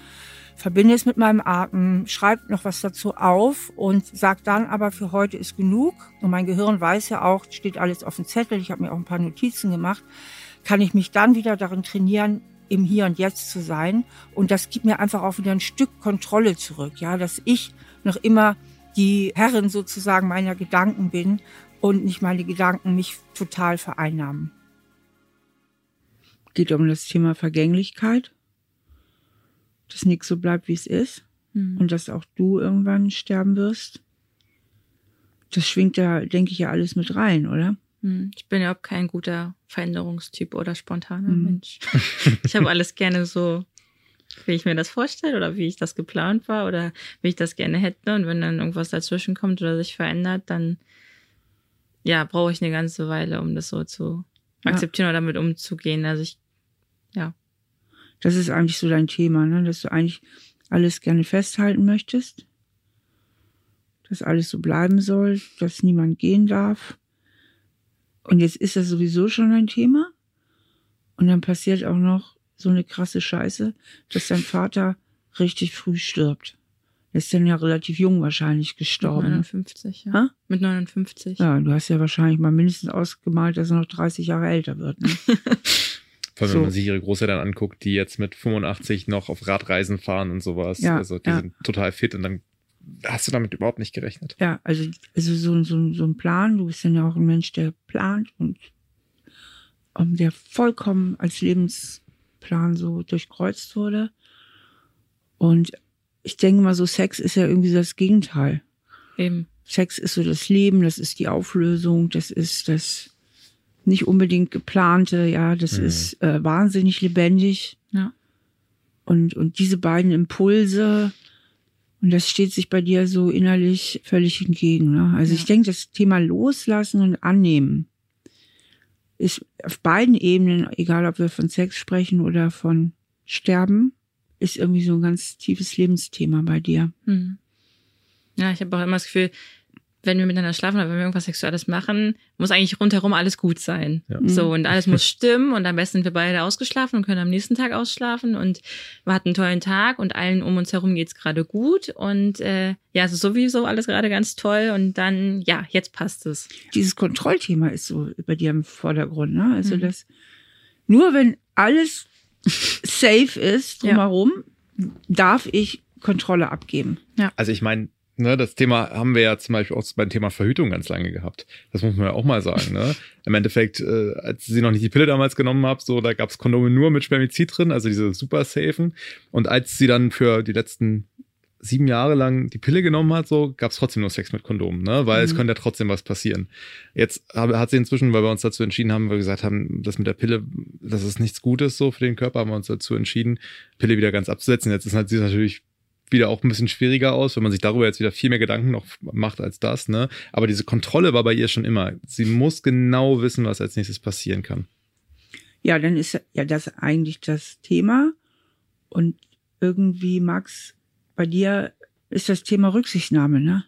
verbinde es mit meinem Atem, schreibe noch was dazu auf und sage dann aber, für heute ist genug. Und mein Gehirn weiß ja auch, steht alles auf dem Zettel, ich habe mir auch ein paar Notizen gemacht kann ich mich dann wieder darin trainieren, im Hier und Jetzt zu sein. Und das gibt mir einfach auch wieder ein Stück Kontrolle zurück, ja, dass ich noch immer die Herrin sozusagen meiner Gedanken bin und nicht meine Gedanken mich total vereinnahmen. Geht um das Thema Vergänglichkeit, dass nichts so bleibt, wie es ist mhm. und dass auch du irgendwann sterben wirst. Das schwingt da, denke ich, ja alles mit rein, oder? Hm, ich bin ja auch kein guter Veränderungstyp oder spontaner mhm. Mensch. [laughs] Ich habe alles gerne so, wie ich mir das vorstelle oder wie ich das geplant war oder wie ich das gerne hätte. Und wenn dann irgendwas dazwischen kommt oder sich verändert, dann ja, brauche ich eine ganze Weile, um das so zu akzeptieren ja. oder damit umzugehen. Also ich, ja. Das ist eigentlich so dein Thema, ne? dass du eigentlich alles gerne festhalten möchtest, dass alles so bleiben soll, dass niemand gehen darf und jetzt ist das sowieso schon ein Thema. Und dann passiert auch noch so eine krasse Scheiße, dass dein Vater richtig früh stirbt. Er ist dann ja relativ jung wahrscheinlich gestorben. Mit 59, ja. Ha? Mit 59. Ja, du hast ja wahrscheinlich mal mindestens ausgemalt, dass er noch 30 Jahre älter wird. Ne? [laughs] Vor allem, so. wenn man sich ihre Großeltern anguckt, die jetzt mit 85 noch auf Radreisen fahren und sowas. Ja, also die ja. sind total fit und dann hast du damit überhaupt nicht gerechnet. Ja, also, also so, so, so ein Plan, du bist dann ja auch ein Mensch, der plant und um, ähm, der vollkommen als Lebensplan so durchkreuzt wurde. Und ich denke mal, so Sex ist ja irgendwie das Gegenteil. Eben. Sex ist so das Leben, das ist die Auflösung, das ist das, nicht unbedingt geplante, ja, das Mhm. ist äh, wahnsinnig lebendig. Ja. Und, und diese beiden Impulse, und das steht sich bei dir so innerlich völlig entgegen. Ne? Also Ja. ich denke, das Thema Loslassen und Annehmen ist auf beiden Ebenen, egal ob wir von Sex sprechen oder von Sterben, ist irgendwie so ein ganz tiefes Lebensthema bei dir. Hm. Ja, ich habe auch immer das Gefühl, wenn wir miteinander schlafen oder wenn wir irgendwas Sexuelles machen, muss eigentlich rundherum alles gut sein. Ja. So, und [laughs] alles muss stimmen und am besten sind wir beide ausgeschlafen und können am nächsten Tag ausschlafen und wir hatten einen tollen Tag und allen um uns herum geht's gerade gut und äh, ja, es ist sowieso alles gerade ganz toll und dann, ja, jetzt passt es. Dieses Kontrollthema ist so bei dir im Vordergrund. Ne? Also Mhm. das nur wenn alles [laughs] safe ist Ja. drumherum, darf ich Kontrolle abgeben. Also ich meine, ne, das Thema haben wir ja zum Beispiel auch beim Thema Verhütung ganz lange gehabt. Das muss man ja auch mal sagen. Ne? Im Endeffekt, äh, als sie noch nicht die Pille damals genommen habe, so da gab's Kondome nur mit Spermizid drin, also diese super safen. Und als sie dann für die letzten sieben Jahre lang die Pille genommen hat, so gab's trotzdem nur Sex mit Kondom, ne? Weil es Mhm. könnte ja trotzdem was passieren. Jetzt hat sie inzwischen, weil wir uns dazu entschieden haben, weil wir gesagt haben, das mit der Pille, das ist nichts Gutes so für den Körper, haben wir uns dazu entschieden, Pille wieder ganz abzusetzen. Jetzt ist halt sie natürlich wieder auch ein bisschen schwieriger aus, wenn man sich darüber jetzt wieder viel mehr Gedanken noch macht als das, ne? Aber diese Kontrolle war bei ihr schon immer. Sie muss genau wissen, was als nächstes passieren kann. Ja, dann ist ja das eigentlich das Thema. Und irgendwie, Max, bei dir ist das Thema Rücksichtnahme, ne?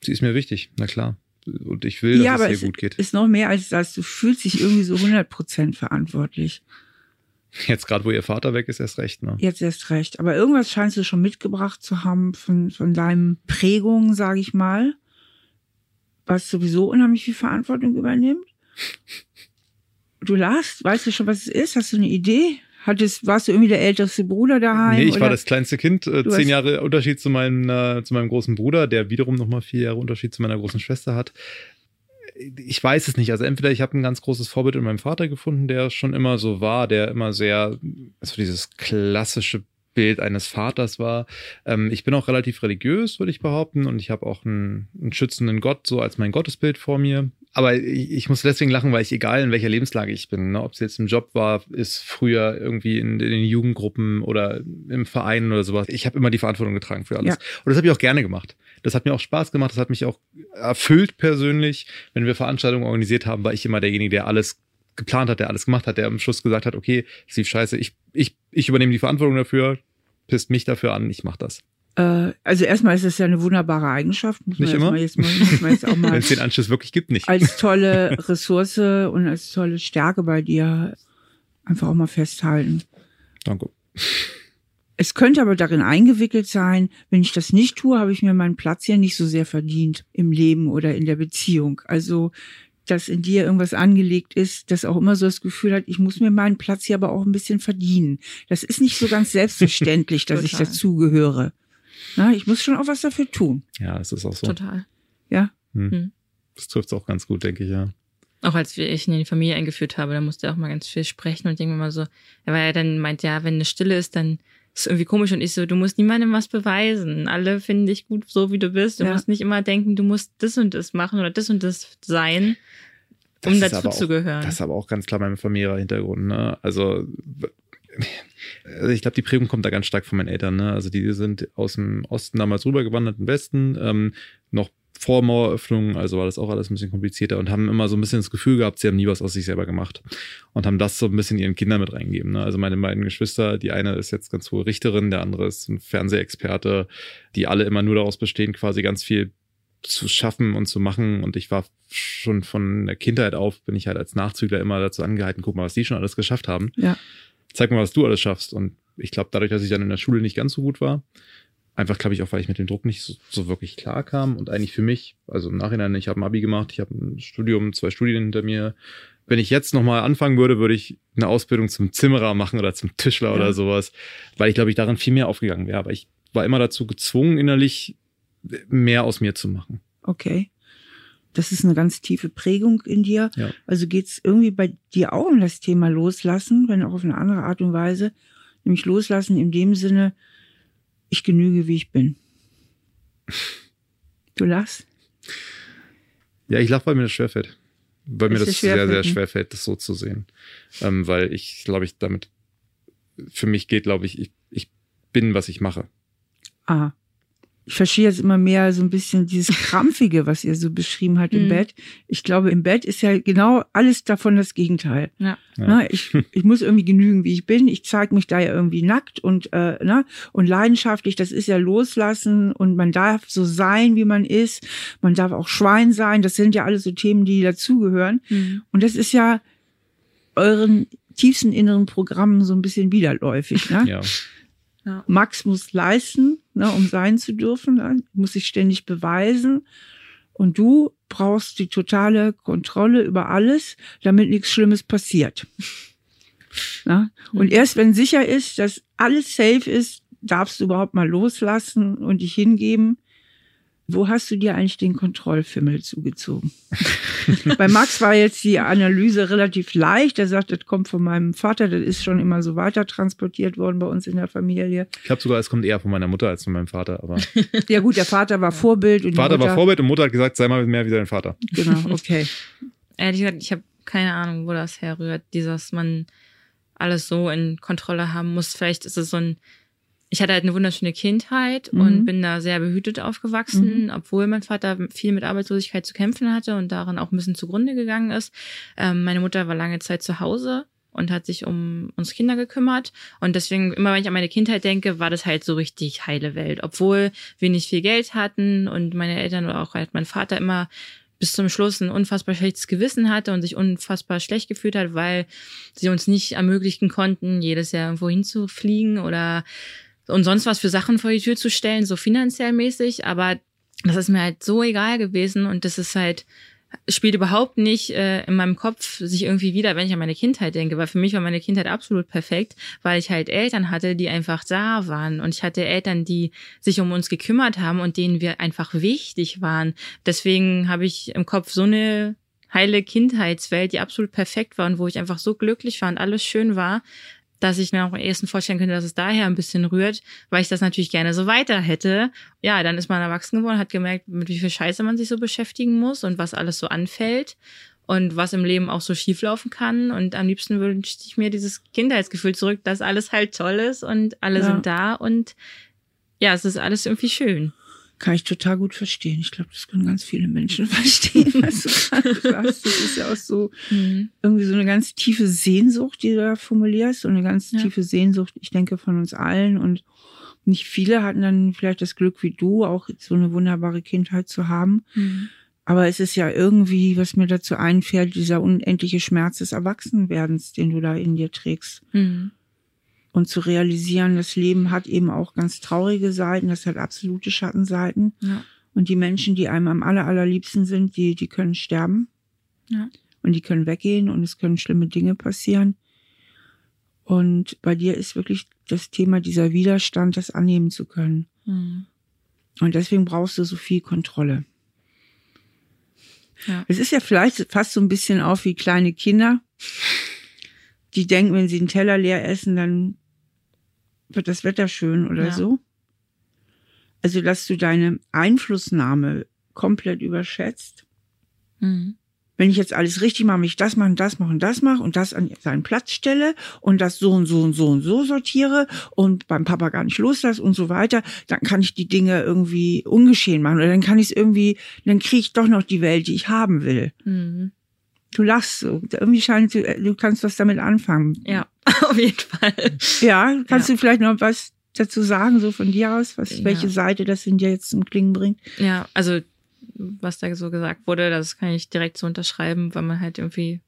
Sie ist mir wichtig, na klar. Und ich will, dass ja, es ihr gut geht. ist noch mehr als das. Du fühlst dich irgendwie so 100% verantwortlich. [laughs] Jetzt gerade, wo ihr Vater weg ist, erst recht, ne? Jetzt erst recht. Aber irgendwas scheinst du schon mitgebracht zu haben von, von deinen Prägungen, sage ich mal, was sowieso unheimlich viel Verantwortung übernimmt. [laughs] Du lachst, weißt du schon, was es ist? Hast du eine Idee? Hattest, warst du irgendwie der älteste Bruder daheim? Nee, ich war das kleinste Kind, äh, zehn Jahre Unterschied zu meinem, äh, zu meinem großen Bruder, der wiederum nochmal vier Jahre Unterschied zu meiner großen Schwester hat. Ich weiß es nicht. Also entweder ich habe ein ganz großes Vorbild in meinem Vater gefunden, der schon immer so war, der immer sehr, also dieses klassische Bild eines Vaters war. Ähm, ich bin auch relativ religiös, würde ich behaupten, und ich habe auch einen, einen schützenden Gott so als mein Gottesbild vor mir. Aber ich, ich muss deswegen lachen, weil ich egal in welcher Lebenslage ich bin, ne, ob es jetzt im Job war, ist früher irgendwie in, in den Jugendgruppen oder im Verein oder sowas. Ich habe immer die Verantwortung getragen für alles. Ja. Und das habe ich auch gerne gemacht. Das hat mir auch Spaß gemacht, das hat mich auch erfüllt persönlich. Wenn wir Veranstaltungen organisiert haben, war ich immer derjenige, der alles geplant hat, der alles gemacht hat, der am Schluss gesagt hat, okay, Steve, scheiße, ich, ich, ich übernehme die Verantwortung dafür, pisst mich dafür an, ich mach das. Äh, also erstmal ist es ja eine wunderbare Eigenschaft. Muss man Nicht jetzt immer? Mal, jetzt mal, muss man jetzt auch [laughs] Wenn mal es den Anschluss wirklich gibt, nicht. als [laughs] tolle Ressource und als tolle Stärke bei dir einfach auch mal festhalten. Danke. Es könnte aber darin eingewickelt sein, wenn ich das nicht tue, habe ich mir meinen Platz hier nicht so sehr verdient im Leben oder in der Beziehung. Also, dass in dir irgendwas angelegt ist, das auch immer so das Gefühl hat, ich muss mir meinen Platz hier aber auch ein bisschen verdienen. Das ist nicht so ganz [laughs] selbstverständlich, dass ich dazugehöre. Na, ich muss schon auch was dafür tun. Ja, das ist auch so. Total. Ja. Das trifft es auch ganz gut, denke ich, ja. Auch als wir ich ihn in die Familie eingeführt habe, da musste er auch mal ganz viel sprechen und irgendwie mal so, er war ja dann meint, ja, wenn eine Stille ist, dann ist irgendwie komisch und ich so, du musst niemandem was beweisen. Alle finden dich gut so, wie du bist. Du Ja. musst nicht immer denken, du musst das und das machen oder das und das sein, um Das ist dazu auch- zu gehören. Das ist aber auch ganz klar mein familiärer Hintergrund. Ne? Also, also ich glaube, die Prägung kommt da ganz stark von meinen Eltern. Ne? Also die sind aus dem Osten damals rübergewandert den Westen, ähm, noch vor Maueröffnung, also war das auch alles ein bisschen komplizierter und haben immer so ein bisschen das Gefühl gehabt, sie haben nie was aus sich selber gemacht und haben das so ein bisschen ihren Kindern mit reingegeben. Ne? Also meine beiden Geschwister, die eine ist jetzt ganz hohe Richterin, der andere ist ein Fernsehexperte, die alle immer nur daraus bestehen, quasi ganz viel zu schaffen und zu machen. Und ich war schon von der Kindheit auf, bin ich halt als Nachzügler immer dazu angehalten, guck mal, was die schon alles geschafft haben. Ja. Zeig mal, was du alles schaffst. Und ich glaube, dadurch, dass ich dann in der Schule nicht ganz so gut war, einfach, glaube ich, auch, weil ich mit dem Druck nicht so, so wirklich klar kam und eigentlich für mich, also im Nachhinein, ich habe ein Abi gemacht, ich habe ein Studium, zwei Studien hinter mir. Wenn ich jetzt nochmal anfangen würde, würde ich eine Ausbildung zum Zimmerer machen oder zum Tischler Ja. oder sowas, weil ich, glaube ich, darin viel mehr aufgegangen wäre. Aber ich war immer dazu gezwungen, innerlich mehr aus mir zu machen. Okay. Das ist eine ganz tiefe Prägung in dir. Ja. Also geht's irgendwie bei dir auch um das Thema Loslassen, wenn auch auf eine andere Art und Weise. Nämlich Loslassen in dem Sinne, ich genüge, wie ich bin. Du lachst? Ja, ich lache, weil mir das schwerfällt. weil mir das sehr, sehr schwer fällt, das so zu sehen. Ähm, weil ich, glaube ich, damit für mich geht, glaube ich, ich, ich bin, was ich mache. Ah ich verstehe jetzt immer mehr so ein bisschen dieses [laughs] Krampfige, was ihr so beschrieben habt im mhm. Bett. Ich glaube, im Bett ist ja genau alles davon das Gegenteil. Ja. ja. Ich, [laughs] ich muss irgendwie genügen, wie ich bin. Ich zeige mich da ja irgendwie nackt und, äh, ne? und leidenschaftlich. Das ist ja loslassen und man darf so sein, wie man ist. Man darf auch Schwein sein. Das sind ja alles so Themen, die dazugehören. Mhm. Und das ist ja euren tiefsten inneren Programmen so ein bisschen widerläufig. Ne? Ja. Ja. Max muss leisten, ne, um sein zu dürfen, ne, muss sich ständig beweisen. Und du brauchst die totale Kontrolle über alles, damit nichts Schlimmes passiert. [laughs] Ne? Und erst wenn sicher ist, dass alles safe ist, darfst du überhaupt mal loslassen und dich hingeben. Wo hast du dir eigentlich den Kontrollfimmel zugezogen? [laughs] Bei Max war jetzt die Analyse relativ leicht. Er sagt, das kommt von meinem Vater, das ist schon immer so weiter transportiert worden bei uns in der Familie. Ich glaube sogar, es kommt eher von meiner Mutter als von meinem Vater. Aber [laughs] ja gut, der Vater war Vorbild. Und Vater Mutter, war Vorbild und Mutter hat gesagt, sei mal mehr wie dein Vater. Genau, okay. [laughs] Ehrlich gesagt, ich habe keine Ahnung, wo das herrührt, dieses man alles so in Kontrolle haben muss. Vielleicht ist es so ein ich hatte halt eine wunderschöne Kindheit mhm. und bin da sehr behütet aufgewachsen, mhm. obwohl mein Vater viel mit Arbeitslosigkeit zu kämpfen hatte und daran auch ein bisschen zugrunde gegangen ist. Ähm, meine Mutter war lange Zeit zu Hause und hat sich um uns Kinder gekümmert. Und deswegen, immer wenn ich an meine Kindheit denke, war das halt so richtig heile Welt. Obwohl wir nicht viel Geld hatten und meine Eltern oder auch halt mein Vater immer bis zum Schluss ein unfassbar schlechtes Gewissen hatte und sich unfassbar schlecht gefühlt hat, weil sie uns nicht ermöglichen konnten, jedes Jahr irgendwo hinzufliegen oder und sonst was für Sachen vor die Tür zu stellen, so finanziell mäßig, aber das ist mir halt so egal gewesen und das ist halt spielt überhaupt nicht äh, in meinem Kopf sich irgendwie wieder, wenn ich an meine Kindheit denke, weil für mich war meine Kindheit absolut perfekt, weil ich halt Eltern hatte, die einfach da waren und ich hatte Eltern, die sich um uns gekümmert haben und denen wir einfach wichtig waren. Deswegen habe ich im Kopf so eine heile Kindheitswelt, die absolut perfekt war und wo ich einfach so glücklich war und alles schön war, dass ich mir auch am ehesten vorstellen könnte, dass es daher ein bisschen rührt, weil ich das natürlich gerne so weiter hätte. Ja, dann ist man erwachsen geworden, hat gemerkt, mit wie viel Scheiße man sich so beschäftigen muss und was alles so anfällt und was im Leben auch so schieflaufen kann. Und am liebsten wünschte ich mir dieses Kindheitsgefühl zurück, dass alles halt toll ist und alle ja. sind da und ja, es ist alles irgendwie schön. Kann ich total gut verstehen. Ich glaube, das können ganz viele Menschen [laughs] verstehen, was du gerade sagst. Das ist ja auch so mhm. irgendwie so eine ganz tiefe Sehnsucht, die du da formulierst. Und eine ganz ja. tiefe Sehnsucht, ich denke, von uns allen. Und nicht viele hatten dann vielleicht das Glück wie du, auch so eine wunderbare Kindheit zu haben. Mhm. Aber es ist ja irgendwie, was mir dazu einfällt, dieser unendliche Schmerz des Erwachsenwerdens, den du da in dir trägst. Mhm und zu realisieren, das Leben hat eben auch ganz traurige Seiten, das hat absolute Schattenseiten. Ja. Und die Menschen, die einem am aller, allerliebsten sind, die, die können sterben. Ja. Und die können weggehen und es können schlimme Dinge passieren. Und bei dir ist wirklich das Thema dieser Widerstand, das annehmen zu können. Mhm. Und deswegen brauchst du so viel Kontrolle. Ja. Es ist ja vielleicht fast so ein bisschen auch wie kleine Kinder, die denken, wenn sie einen Teller leer essen, dann wird das Wetter schön oder ja. so. Also, dass du deine Einflussnahme komplett überschätzt. Mhm. Wenn ich jetzt alles richtig mache, mich das machen, das machen, das mache und das an seinen Platz stelle und das so und so und so und so sortiere und beim Papa gar nicht loslasse und so weiter, dann kann ich die Dinge irgendwie ungeschehen machen oder dann kann ich es irgendwie, dann kriege ich doch noch die Welt, die ich haben will. Mhm. Du lachst so. Irgendwie scheint, du kannst was damit anfangen. Ja. [laughs] Auf jeden Fall. Ja, kannst ja. du vielleicht noch was dazu sagen, so von dir aus, was, ja. welche Seite das in dir jetzt zum Klingen bringt? Ja, also was da so gesagt wurde, das kann ich direkt so unterschreiben, weil man halt irgendwie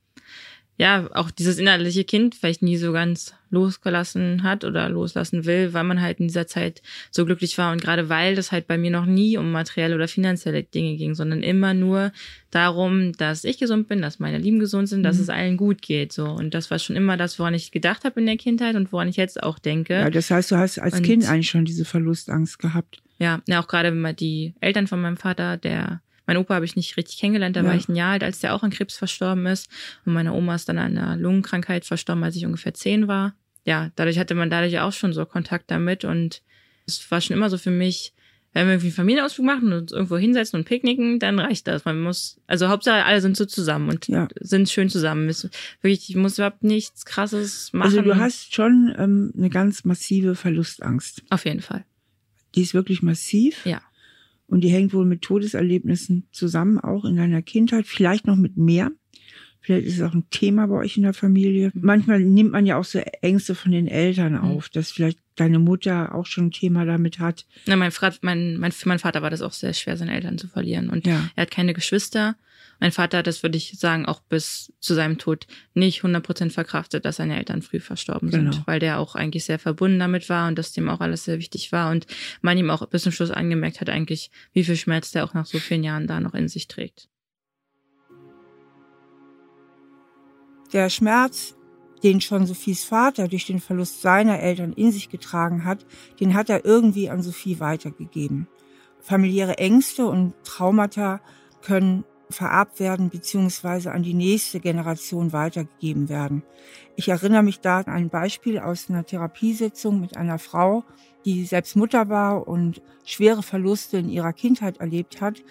ja, auch dieses innerliche Kind vielleicht nie so ganz losgelassen hat oder loslassen will, weil man halt in dieser Zeit so glücklich war und gerade weil das halt bei mir noch nie um materielle oder finanzielle Dinge ging, sondern immer nur darum, dass ich gesund bin, dass meine Lieben gesund sind, dass mhm. es allen gut geht, so. Und das war schon immer das, woran ich gedacht habe in der Kindheit und woran ich jetzt auch denke. Ja, das heißt, du hast als und, Kind eigentlich schon diese Verlustangst gehabt. Ja, ja, auch gerade wenn man die Eltern von meinem Vater, der mein Opa habe ich nicht richtig kennengelernt, da ja. war ich ein Jahr alt, als der auch an Krebs verstorben ist. Und meine Oma ist dann an einer Lungenkrankheit verstorben, als ich ungefähr zehn war. Ja, dadurch hatte man dadurch auch schon so Kontakt damit und es war schon immer so für mich wenn wir irgendwie einen Familienausflug machen und uns irgendwo hinsetzen und picknicken, dann reicht das. Man muss, also Hauptsache alle sind so zusammen und ja. sind schön zusammen. Wirklich, ich muss überhaupt nichts krasses machen. Also du hast schon ähm, eine ganz massive Verlustangst. Auf jeden Fall. Die ist wirklich massiv. Ja. Und die hängt wohl mit Todeserlebnissen zusammen, auch in deiner Kindheit, vielleicht noch mit mehr. Vielleicht ist es auch ein Thema bei euch in der Familie. Manchmal nimmt man ja auch so Ängste von den Eltern mhm. auf, dass vielleicht deine Mutter auch schon ein Thema damit hat. Na, mein, mein, mein, für meinen Vater war das auch sehr schwer, seine Eltern zu verlieren. Und ja. er hat keine Geschwister. Mein Vater hat das, würde ich sagen, auch bis zu seinem Tod nicht 100% verkraftet, dass seine Eltern früh verstorben genau. sind, weil der auch eigentlich sehr verbunden damit war und dass dem auch alles sehr wichtig war und man ihm auch bis zum Schluss angemerkt hat eigentlich, wie viel Schmerz der auch nach so vielen Jahren da noch in sich trägt. Der Schmerz, den schon Sophies Vater durch den Verlust seiner Eltern in sich getragen hat, den hat er irgendwie an Sophie weitergegeben. Familiäre Ängste und Traumata können vererbt werden bzw. an die nächste Generation weitergegeben werden. Ich erinnere mich da an ein Beispiel aus einer Therapiesitzung mit einer Frau, die selbst Mutter war und schwere Verluste in ihrer Kindheit erlebt hat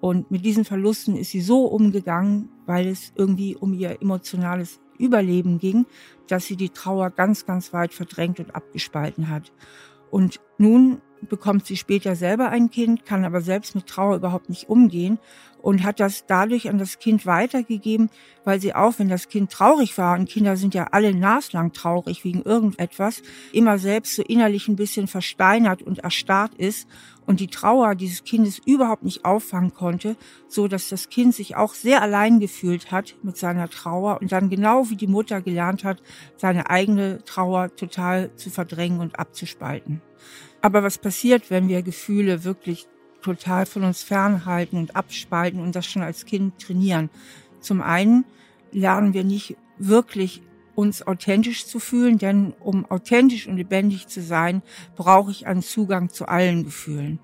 und mit diesen Verlusten ist sie so umgegangen, weil es irgendwie um ihr emotionales Überleben ging, dass sie die Trauer ganz, ganz weit verdrängt und abgespalten hat. Und nun bekommt sie später selber ein Kind, kann aber selbst mit Trauer überhaupt nicht umgehen und hat das dadurch an das Kind weitergegeben, weil sie auch, wenn das Kind traurig war, und Kinder sind ja alle naslang traurig wegen irgendetwas, immer selbst so innerlich ein bisschen versteinert und erstarrt ist und die Trauer dieses Kindes überhaupt nicht auffangen konnte, so dass das Kind sich auch sehr allein gefühlt hat mit seiner Trauer und dann genau wie die Mutter gelernt hat, seine eigene Trauer total zu verdrängen und abzuspalten. Aber was passiert, wenn wir Gefühle wirklich total von uns fernhalten und abspalten und das schon als Kind trainieren. Zum einen lernen wir nicht wirklich uns authentisch zu fühlen, denn um authentisch und lebendig zu sein, brauche ich einen Zugang zu allen Gefühlen.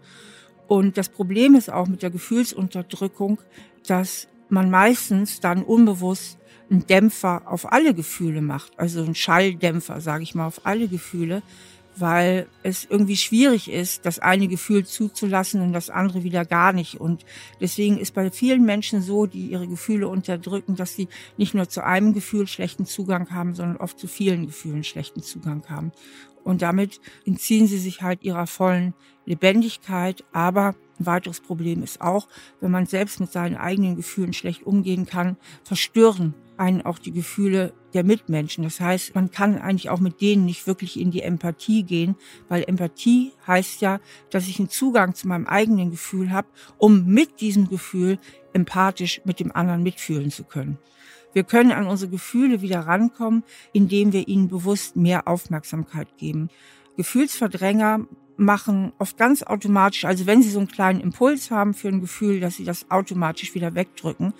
Und das Problem ist auch mit der Gefühlsunterdrückung, dass man meistens dann unbewusst einen Dämpfer auf alle Gefühle macht, also einen Schalldämpfer, sage ich mal, auf alle Gefühle, weil es irgendwie schwierig ist, das eine Gefühl zuzulassen und das andere wieder gar nicht. Und deswegen ist bei vielen Menschen so, die ihre Gefühle unterdrücken, dass sie nicht nur zu einem Gefühl schlechten Zugang haben, sondern oft zu vielen Gefühlen schlechten Zugang haben. Und damit entziehen sie sich halt ihrer vollen Lebendigkeit. Aber ein weiteres Problem ist auch, wenn man selbst mit seinen eigenen Gefühlen schlecht umgehen kann, verstören einen auch die Gefühle der Mitmenschen. Das heißt, man kann eigentlich auch mit denen nicht wirklich in die Empathie gehen, weil Empathie heißt ja, dass ich einen Zugang zu meinem eigenen Gefühl habe, um mit diesem Gefühl empathisch mit dem anderen mitfühlen zu können. Wir können an unsere Gefühle wieder rankommen, indem wir ihnen bewusst mehr Aufmerksamkeit geben. Gefühlsverdränger machen oft ganz automatisch, also wenn sie so einen kleinen Impuls haben für ein Gefühl, dass sie das automatisch wieder wegdrücken.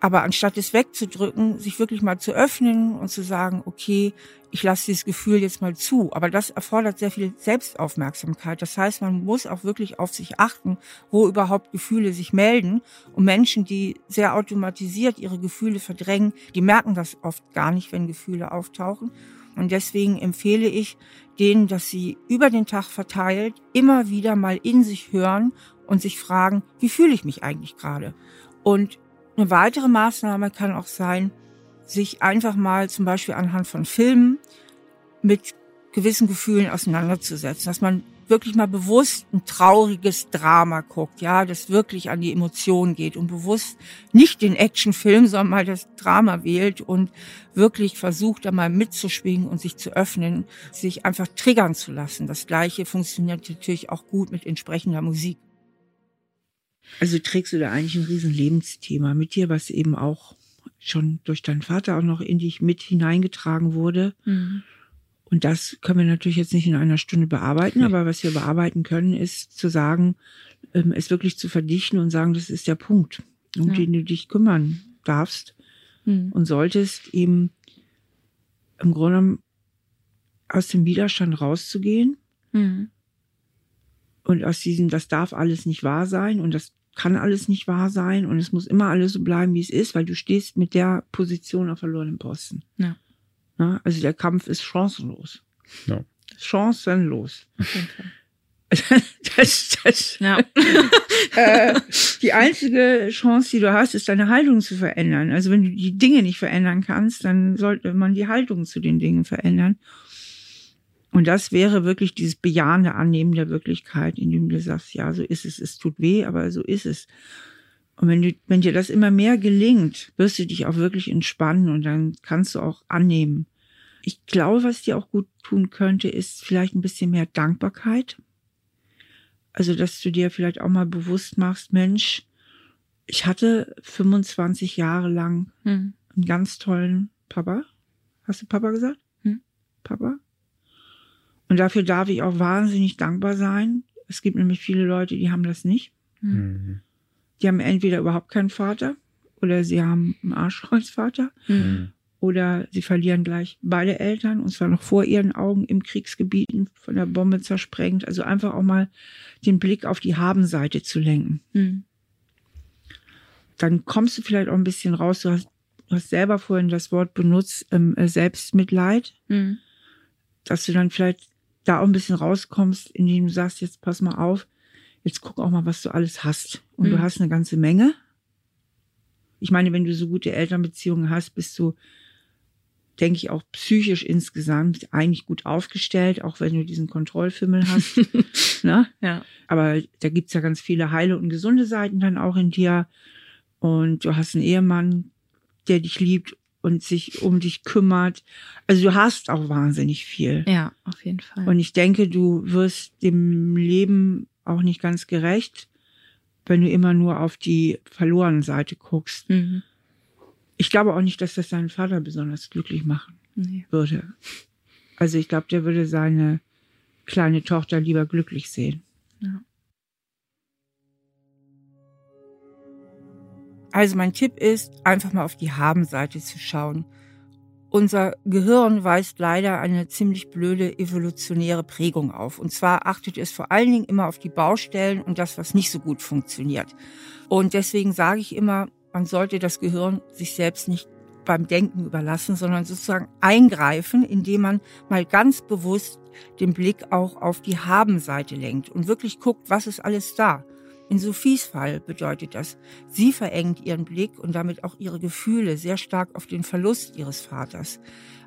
Aber anstatt es wegzudrücken, sich wirklich mal zu öffnen und zu sagen, okay, ich lasse dieses Gefühl jetzt mal zu. Aber das erfordert sehr viel Selbstaufmerksamkeit. Das heißt, man muss auch wirklich auf sich achten, wo überhaupt Gefühle sich melden. Und Menschen, die sehr automatisiert ihre Gefühle verdrängen, die merken das oft gar nicht, wenn Gefühle auftauchen. Und deswegen empfehle ich denen, dass sie über den Tag verteilt immer wieder mal in sich hören und sich fragen, wie fühle ich mich eigentlich gerade? Und eine weitere Maßnahme kann auch sein, sich einfach mal zum Beispiel anhand von Filmen mit gewissen Gefühlen auseinanderzusetzen, dass man wirklich mal bewusst ein trauriges Drama guckt, ja, das wirklich an die Emotionen geht und bewusst nicht den Actionfilm, sondern mal das Drama wählt und wirklich versucht, da mal mitzuschwingen und sich zu öffnen, sich einfach triggern zu lassen. Das Gleiche funktioniert natürlich auch gut mit entsprechender Musik. Also trägst du da eigentlich ein riesen Lebensthema mit dir, was eben auch schon durch deinen Vater auch noch in dich mit hineingetragen wurde. Mhm. Und das können wir natürlich jetzt nicht in einer Stunde bearbeiten, aber was wir bearbeiten können, ist zu sagen, ähm, es wirklich zu verdichten und sagen, das ist der Punkt, um ja. den du dich kümmern darfst mhm. und solltest eben im Grunde aus dem Widerstand rauszugehen mhm. und aus diesem, das darf alles nicht wahr sein und das kann alles nicht wahr sein und es muss immer alles so bleiben, wie es ist, weil du stehst mit der Position auf verlorenem Posten. Ja. Na, also der Kampf ist chancenlos. Ja. Chancenlos. [laughs] Das, das, ja. [laughs] äh, die einzige Chance, die du hast, ist deine Haltung zu verändern. Also wenn du die Dinge nicht verändern kannst, dann sollte man die Haltung zu den Dingen verändern. Und das wäre wirklich dieses bejahende Annehmen der Wirklichkeit, indem du sagst, ja, so ist es, es tut weh, aber so ist es. Und wenn, du, wenn dir das immer mehr gelingt, wirst du dich auch wirklich entspannen und dann kannst du auch annehmen. Ich glaube, was dir auch gut tun könnte, ist vielleicht ein bisschen mehr Dankbarkeit. Also, dass du dir vielleicht auch mal bewusst machst, Mensch, ich hatte 25 Jahre lang hm. einen ganz tollen Papa. Hast du Papa gesagt? Hm. Papa? Und dafür darf ich auch wahnsinnig dankbar sein. Es gibt nämlich viele Leute, die haben das nicht. Mhm. Die haben entweder überhaupt keinen Vater oder sie haben einen Arschkreuzvater mhm. oder sie verlieren gleich beide Eltern und zwar noch vor ihren Augen im Kriegsgebieten von der Bombe zersprengt. Also einfach auch mal den Blick auf die Habenseite zu lenken. Mhm. Dann kommst du vielleicht auch ein bisschen raus. Du hast, du hast selber vorhin das Wort benutzt, ähm, Selbstmitleid. Mhm. Dass du dann vielleicht da auch ein bisschen rauskommst, indem du sagst, jetzt pass mal auf, jetzt guck auch mal, was du alles hast. Und mhm. du hast eine ganze Menge. Ich meine, wenn du so gute Elternbeziehungen hast, bist du, denke ich, auch psychisch insgesamt eigentlich gut aufgestellt, auch wenn du diesen Kontrollfimmel hast. [laughs] ne? ja. Aber da gibt's ja ganz viele heile und gesunde Seiten dann auch in dir. Und du hast einen Ehemann, der dich liebt und sich um dich kümmert. Also du hast auch wahnsinnig viel. Ja, auf jeden Fall. Und ich denke, du wirst dem Leben auch nicht ganz gerecht, wenn du immer nur auf die verlorene Seite guckst. Mhm. Ich glaube auch nicht, dass das deinen Vater besonders glücklich machen nee. würde. Also ich glaube, der würde seine kleine Tochter lieber glücklich sehen. Ja. Also mein Tipp ist, einfach mal auf die Haben-Seite zu schauen. Unser Gehirn weist leider eine ziemlich blöde evolutionäre Prägung auf. Und zwar achtet es vor allen Dingen immer auf die Baustellen und das, was nicht so gut funktioniert. Und deswegen sage ich immer, man sollte das Gehirn sich selbst nicht beim Denken überlassen, sondern sozusagen eingreifen, indem man mal ganz bewusst den Blick auch auf die Haben-Seite lenkt und wirklich guckt, was ist alles da. In Sophies Fall bedeutet das, sie verengt ihren Blick und damit auch ihre Gefühle sehr stark auf den Verlust ihres Vaters.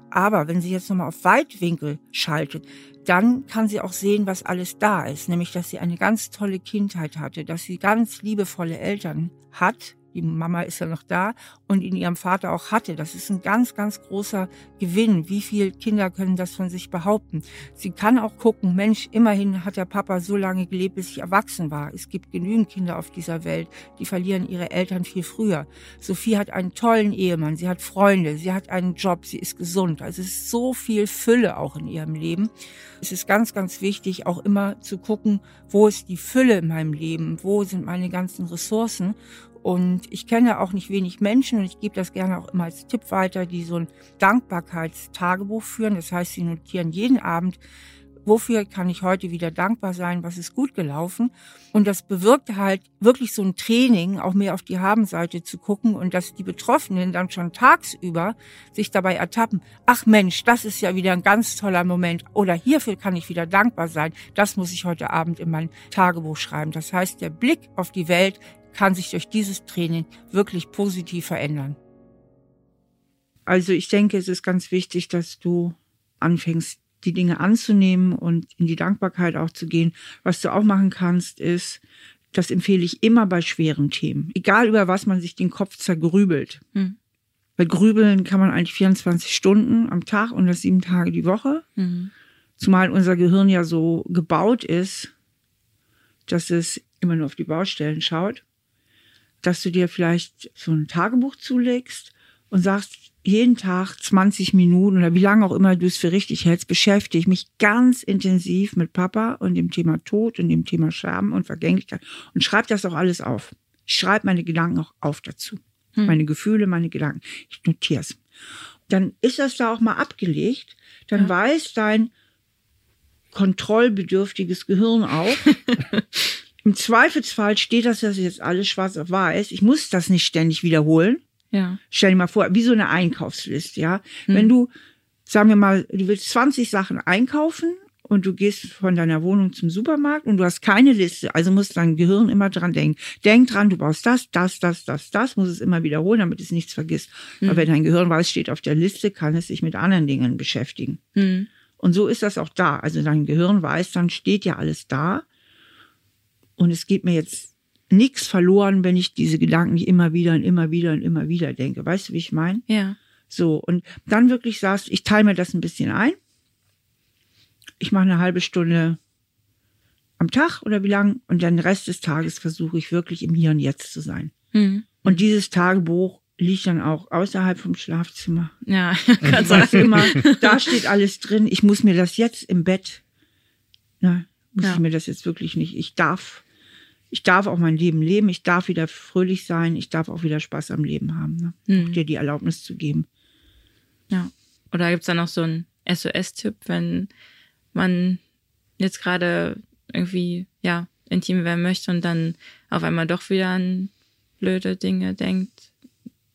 Aber wenn sie jetzt nochmal auf Weitwinkel schaltet, dann kann sie auch sehen, was alles da ist. Nämlich, dass sie eine ganz tolle Kindheit hatte, dass sie ganz liebevolle Eltern hat, die Mama ist ja noch da und in ihrem Vater auch hatte. Das ist ein ganz, ganz großer Gewinn. Wie viele Kinder können das von sich behaupten? Sie kann auch gucken, Mensch, immerhin hat der Papa so lange gelebt, bis ich erwachsen war. Es gibt genügend Kinder auf dieser Welt, die verlieren ihre Eltern viel früher. Sophie hat einen tollen Ehemann, sie hat Freunde, sie hat einen Job, sie ist gesund. Also es ist so viel Fülle auch in ihrem Leben. Es ist ganz, ganz wichtig, auch immer zu gucken, wo ist die Fülle in meinem Leben, wo sind meine ganzen Ressourcen und ich kenne auch nicht wenig Menschen und ich gebe das gerne auch immer als Tipp weiter, die so ein Dankbarkeitstagebuch führen. Das heißt, sie notieren jeden Abend, wofür kann ich heute wieder dankbar sein, was ist gut gelaufen. Und das bewirkt halt wirklich so ein Training, auch mehr auf die Habenseite zu gucken und dass die Betroffenen dann schon tagsüber sich dabei ertappen, ach Mensch, das ist ja wieder ein ganz toller Moment oder hierfür kann ich wieder dankbar sein. Das muss ich heute Abend in mein Tagebuch schreiben. Das heißt, der Blick auf die Welt kann sich durch dieses Training wirklich positiv verändern. Also ich denke, es ist ganz wichtig, dass du anfängst, die Dinge anzunehmen und in die Dankbarkeit auch zu gehen. Was du auch machen kannst, ist, das empfehle ich immer bei schweren Themen, egal über was man sich den Kopf zergrübelt. Hm. Weil grübeln kann man eigentlich 24 Stunden am Tag und das sieben Tage die Woche. Mhm. Zumal unser Gehirn ja so gebaut ist, dass es immer nur auf die Baustellen schaut dass du dir vielleicht so ein Tagebuch zulegst und sagst, jeden Tag 20 Minuten oder wie lange auch immer du es für richtig hältst, beschäftige ich mich ganz intensiv mit Papa und dem Thema Tod und dem Thema Sterben und Vergänglichkeit und schreib das auch alles auf. Ich schreibe meine Gedanken auch auf dazu. Hm. Meine Gefühle, meine Gedanken. Ich notiere es. Dann ist das da auch mal abgelegt. Dann ja. weiß dein kontrollbedürftiges Gehirn auch, [laughs] Im Zweifelsfall steht das jetzt alles schwarz auf weiß. Ich muss das nicht ständig wiederholen. Ja. Stell dir mal vor, wie so eine Einkaufsliste, ja. Hm. Wenn du, sagen wir mal, du willst 20 Sachen einkaufen und du gehst von deiner Wohnung zum Supermarkt und du hast keine Liste, also muss dein Gehirn immer dran denken. Denk dran, du brauchst das, das, das, das, das, muss es immer wiederholen, damit es nichts vergisst. Mhm. Aber wenn dein Gehirn weiß, steht auf der Liste, kann es sich mit anderen Dingen beschäftigen. Mhm. Und so ist das auch da. Also dein Gehirn weiß, dann steht ja alles da. Und es geht mir jetzt nichts verloren, wenn ich diese Gedanken nicht immer wieder und immer wieder und immer wieder denke. Weißt du, wie ich meine? Ja. So, und dann wirklich sagst, ich teile mir das ein bisschen ein ich mache eine halbe Stunde am Tag oder wie lang und den Rest des Tages versuche ich wirklich im Hier und Jetzt zu sein. Mhm. Und dieses Tagebuch liegt dann auch außerhalb vom Schlafzimmer. Ja, [laughs] ganz weißt immer, da steht alles drin. Ich muss mir das jetzt im Bett, na, muss ja. ich mir das jetzt wirklich nicht. Ich darf, ich darf auch mein Leben leben. Ich darf wieder fröhlich sein. Ich darf auch wieder Spaß am Leben haben. Ne? Mhm. Auch dir die Erlaubnis zu geben. Ja. Oder gibt es da noch so einen SOS-Tipp, wenn man jetzt gerade irgendwie, ja, intim werden möchte und dann auf einmal doch wieder an blöde Dinge denkt,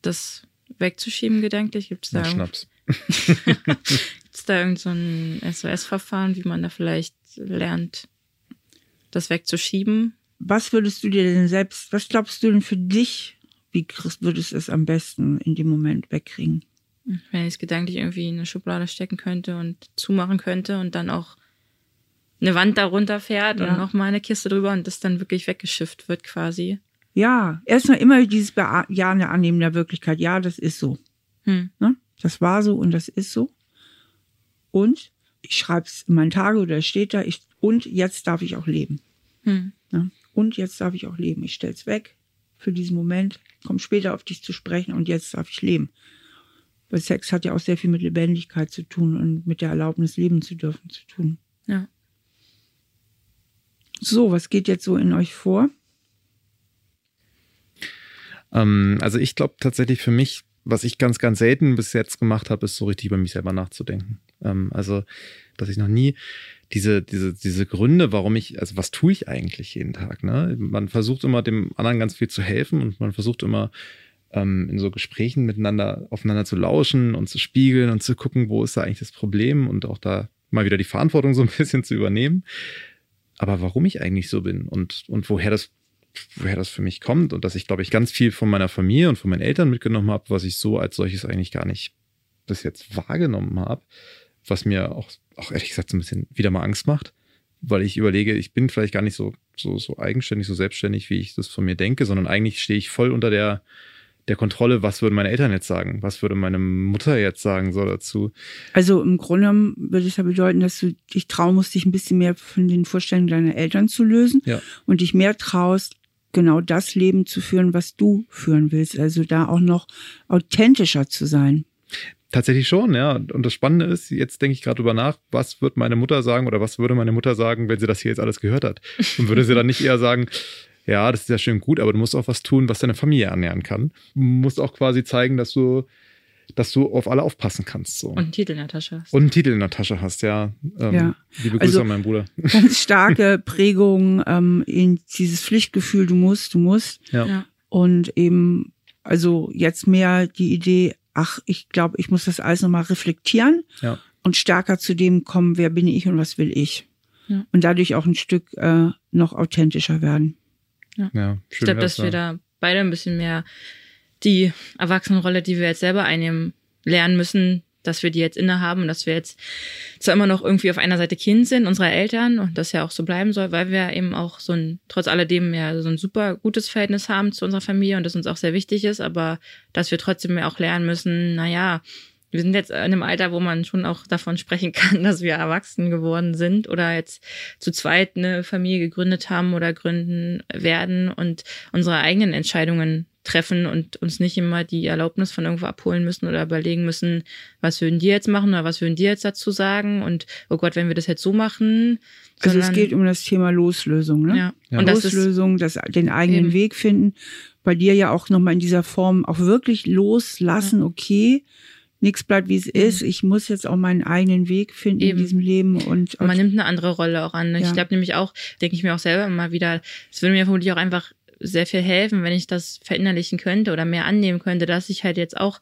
das wegzuschieben gedanklich? Gibt es da, Schnaps. [laughs] gibt's da irgend so ein SOS-Verfahren, wie man da vielleicht lernt, das wegzuschieben? Was würdest du dir denn selbst, was glaubst du denn für dich, wie würdest du es am besten in dem Moment wegkriegen? Wenn ich es gedanklich irgendwie in eine Schublade stecken könnte und zumachen könnte und dann auch eine Wand darunter fährt ja. und nochmal eine Kiste drüber und das dann wirklich weggeschifft wird quasi. Ja, erstmal immer dieses Bejahen der Annehmen der Wirklichkeit. Ja, das ist so. Hm. Ne? Das war so und das ist so. Und ich schreibe es in meinen Tage oder es steht da, ich, und jetzt darf ich auch leben. Hm. Ne? Und jetzt darf ich auch leben. Ich stelle es weg für diesen Moment, komme später auf dich zu sprechen und jetzt darf ich leben. Weil Sex hat ja auch sehr viel mit Lebendigkeit zu tun und mit der Erlaubnis, leben zu dürfen, zu tun. Ja. So, was geht jetzt so in euch vor? Ähm, also ich glaube tatsächlich für mich, was ich ganz, ganz selten bis jetzt gemacht habe, ist so richtig über mich selber nachzudenken. Ähm, also, dass ich noch nie diese, diese, diese Gründe, warum ich, also was tue ich eigentlich jeden Tag? Ne? Man versucht immer dem anderen ganz viel zu helfen und man versucht immer ähm, in so Gesprächen miteinander aufeinander zu lauschen und zu spiegeln und zu gucken, wo ist da eigentlich das Problem und auch da mal wieder die Verantwortung so ein bisschen zu übernehmen. Aber warum ich eigentlich so bin und, und woher das woher das für mich kommt und dass ich, glaube ich, ganz viel von meiner Familie und von meinen Eltern mitgenommen habe, was ich so als solches eigentlich gar nicht bis jetzt wahrgenommen habe, was mir auch, auch ehrlich gesagt so ein bisschen wieder mal Angst macht, weil ich überlege, ich bin vielleicht gar nicht so, so, so eigenständig, so selbstständig, wie ich das von mir denke, sondern eigentlich stehe ich voll unter der, der Kontrolle, was würden meine Eltern jetzt sagen? Was würde meine Mutter jetzt sagen so dazu? Also im Grunde würde es ja bedeuten, dass du dich trauen musst, dich ein bisschen mehr von den Vorstellungen deiner Eltern zu lösen ja. und dich mehr traust, genau das Leben zu führen, was du führen willst. Also da auch noch authentischer zu sein. Tatsächlich schon, ja. Und das Spannende ist, jetzt denke ich gerade drüber nach, was wird meine Mutter sagen oder was würde meine Mutter sagen, wenn sie das hier jetzt alles gehört hat? Und würde sie dann nicht eher sagen, [laughs] ja, das ist ja schön gut, aber du musst auch was tun, was deine Familie ernähren kann. Du musst auch quasi zeigen, dass du, dass du auf alle aufpassen kannst. So. Und einen Titel in der Tasche hast. Und einen Titel in der Tasche hast, ja. Ähm, ja. Liebe Grüße also, an meinen Bruder. [laughs] Ganz starke Prägung ähm, in dieses Pflichtgefühl, du musst, du musst. Ja. ja. Und eben, also jetzt mehr die Idee, ach, ich glaube, ich muss das alles nochmal reflektieren ja. und stärker zu dem kommen, wer bin ich und was will ich. Ja. Und dadurch auch ein Stück äh, noch authentischer werden. Ja. ja ich glaube, dass wir da beide ein bisschen mehr die Erwachsenenrolle, die wir jetzt selber einnehmen, lernen müssen, dass wir die jetzt innehaben und dass wir jetzt zwar immer noch irgendwie auf einer Seite Kind sind, unserer Eltern, und das ja auch so bleiben soll, weil wir eben auch so ein, trotz alledem ja so ein super gutes Verhältnis haben zu unserer Familie und das uns auch sehr wichtig ist, aber dass wir trotzdem ja auch lernen müssen, naja, wir sind jetzt in einem Alter, wo man schon auch davon sprechen [laughs] kann, dass wir erwachsen geworden sind oder jetzt zu zweit eine Familie gegründet haben oder gründen werden und unsere eigenen Entscheidungen treffen und uns nicht immer die Erlaubnis von irgendwo abholen müssen oder überlegen müssen, was würden die jetzt machen oder was würden die jetzt dazu sagen und oh Gott, wenn wir das jetzt so machen. Also es geht um das Thema Loslösung, ne? Ja. ja. Und Loslösung, das, das den eigenen eben. Weg finden. Bei dir ja auch nochmal in dieser Form auch wirklich loslassen, ja. okay nichts bleibt, wie es mhm. ist. Ich muss jetzt auch meinen eigenen Weg finden Eben. in diesem Leben. Und, und man nimmt eine andere Rolle auch an. Ja. Ich glaube nämlich auch, denke ich mir auch selber immer wieder, es würde mir vermutlich auch einfach sehr viel helfen, wenn ich das verinnerlichen könnte oder mehr annehmen könnte, dass ich halt jetzt auch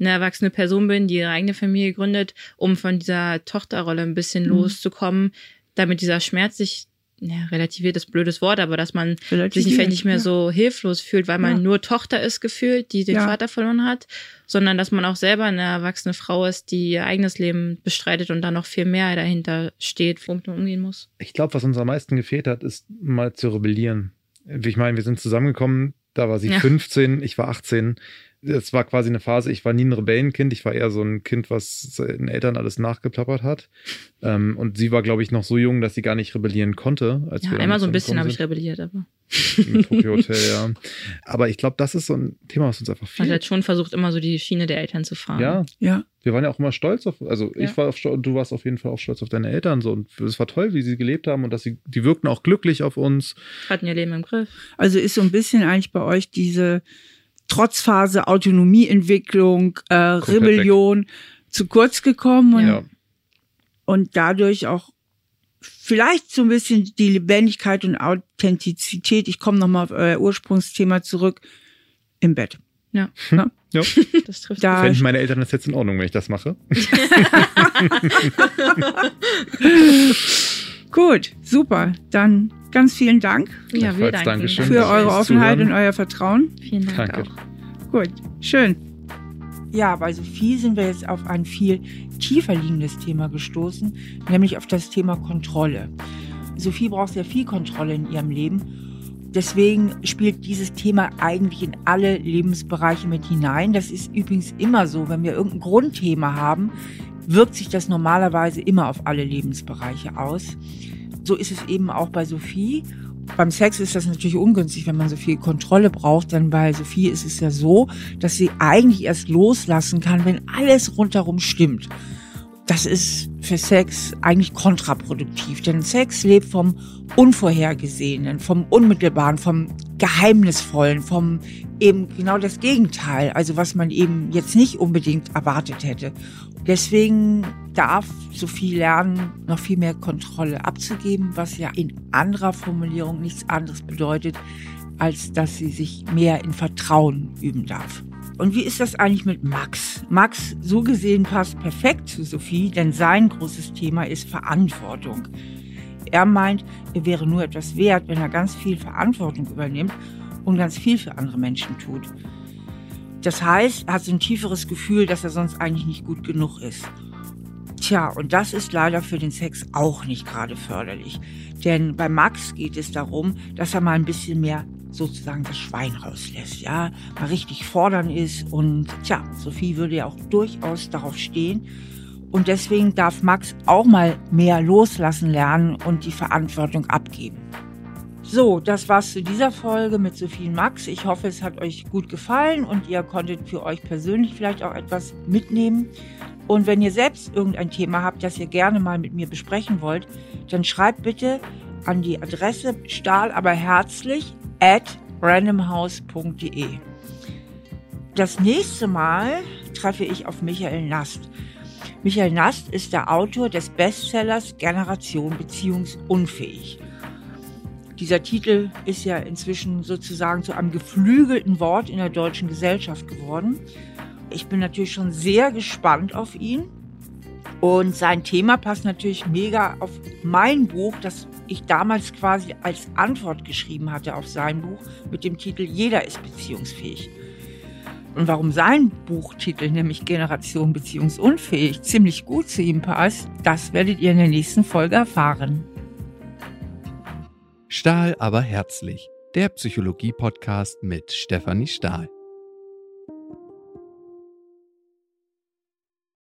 eine erwachsene Person bin, die ihre eigene Familie gründet, um von dieser Tochterrolle ein bisschen mhm. loszukommen, damit dieser Schmerz sich ja, relativiert ist blödes Wort, aber dass man sich vielleicht nicht mehr ja. so hilflos fühlt, weil man ja. nur Tochter ist gefühlt, die den ja. Vater verloren hat, sondern dass man auch selber eine erwachsene Frau ist, die ihr eigenes Leben bestreitet und da noch viel mehr dahinter steht, womit man umgehen muss. Ich glaube, was uns am meisten gefehlt hat, ist mal zu rebellieren. Ich meine, wir sind zusammengekommen, da war sie 15, ich war 18 es war quasi eine Phase, ich war nie ein Rebellenkind, ich war eher so ein Kind, was seinen Eltern alles nachgeplappert hat. Ähm, und sie war, glaube ich, noch so jung, dass sie gar nicht rebellieren konnte. Als ja, wir einmal so ein bisschen habe ich rebelliert, aber. Im Tokyo Hotel, ja. Aber ich glaube, das ist so ein Thema, was uns einfach fehlt. Man hat schon versucht, immer so die Schiene der Eltern zu fahren. Ja. Ja. Wir waren ja auch immer stolz auf, also ja. ich war auf, du warst auf jeden Fall auch stolz auf deine Eltern so und es war toll, wie sie gelebt haben und dass sie, die wirkten auch glücklich auf uns. Hatten ihr Leben im Griff. Also ist so ein bisschen eigentlich bei euch diese, Trotzphase, Autonomieentwicklung, äh, Rebellion zu kurz gekommen und, ja. und dadurch auch vielleicht so ein bisschen die Lebendigkeit und Authentizität, ich komme nochmal auf euer Ursprungsthema zurück, im Bett. Ja. ja. ja. [laughs] Das trifft da Fänden meine Eltern das jetzt in Ordnung, wenn ich das mache? [laughs] [laughs] Gut, super. Dann ganz vielen Dank. Ja, wir danken für eure Offenheit und euer Vertrauen. Vielen Dank Danke. auch. Gut, schön. Ja, bei Sophie sind wir jetzt auf ein viel tiefer liegendes Thema gestoßen, nämlich auf das Thema Kontrolle. Sophie braucht sehr viel Kontrolle in ihrem Leben. Deswegen spielt dieses Thema eigentlich in alle Lebensbereiche mit hinein. Das ist übrigens immer so, wenn wir irgendein Grundthema haben, wirkt sich das normalerweise immer auf alle Lebensbereiche aus. So ist es eben auch bei Sophie. Beim Sex ist das natürlich ungünstig, wenn man so viel Kontrolle braucht, denn bei Sophie ist es ja so, dass sie eigentlich erst loslassen kann, wenn alles rundherum stimmt. Das ist für Sex eigentlich kontraproduktiv, denn Sex lebt vom Unvorhergesehenen, vom Unmittelbaren, vom Geheimnisvollen, vom eben genau das Gegenteil, also was man eben jetzt nicht unbedingt erwartet hätte. Deswegen darf Sophie lernen, noch viel mehr Kontrolle abzugeben, was ja in anderer Formulierung nichts anderes bedeutet, als dass sie sich mehr in Vertrauen üben darf. Und wie ist das eigentlich mit Max? Max, so gesehen, passt perfekt zu Sophie, denn sein großes Thema ist Verantwortung. Er meint, er wäre nur etwas wert, wenn er ganz viel Verantwortung übernimmt und ganz viel für andere Menschen tut. Das heißt, er hat so ein tieferes Gefühl, dass er sonst eigentlich nicht gut genug ist. Tja, und das ist leider für den Sex auch nicht gerade förderlich. Denn bei Max geht es darum, dass er mal ein bisschen mehr sozusagen das Schwein rauslässt, ja, mal richtig fordern ist und tja, Sophie würde ja auch durchaus darauf stehen. Und deswegen darf Max auch mal mehr loslassen lernen und die Verantwortung abgeben. So, das war's zu dieser Folge mit Sophie und Max. Ich hoffe, es hat euch gut gefallen und ihr konntet für euch persönlich vielleicht auch etwas mitnehmen. Und wenn ihr selbst irgendein Thema habt, das ihr gerne mal mit mir besprechen wollt, dann schreibt bitte an die Adresse stahl aber herzlich at randomhouse.de. Das nächste Mal treffe ich auf Michael Nast. Michael Nast ist der Autor des Bestsellers Generation Beziehungsunfähig. Dieser Titel ist ja inzwischen sozusagen zu einem geflügelten Wort in der deutschen Gesellschaft geworden. Ich bin natürlich schon sehr gespannt auf ihn. Und sein Thema passt natürlich mega auf mein Buch, das ich damals quasi als Antwort geschrieben hatte auf sein Buch mit dem Titel Jeder ist beziehungsfähig. Und warum sein Buchtitel, nämlich Generation beziehungsunfähig, ziemlich gut zu ihm passt, das werdet ihr in der nächsten Folge erfahren. Stahl aber herzlich, der Psychologie-Podcast mit Stefanie Stahl.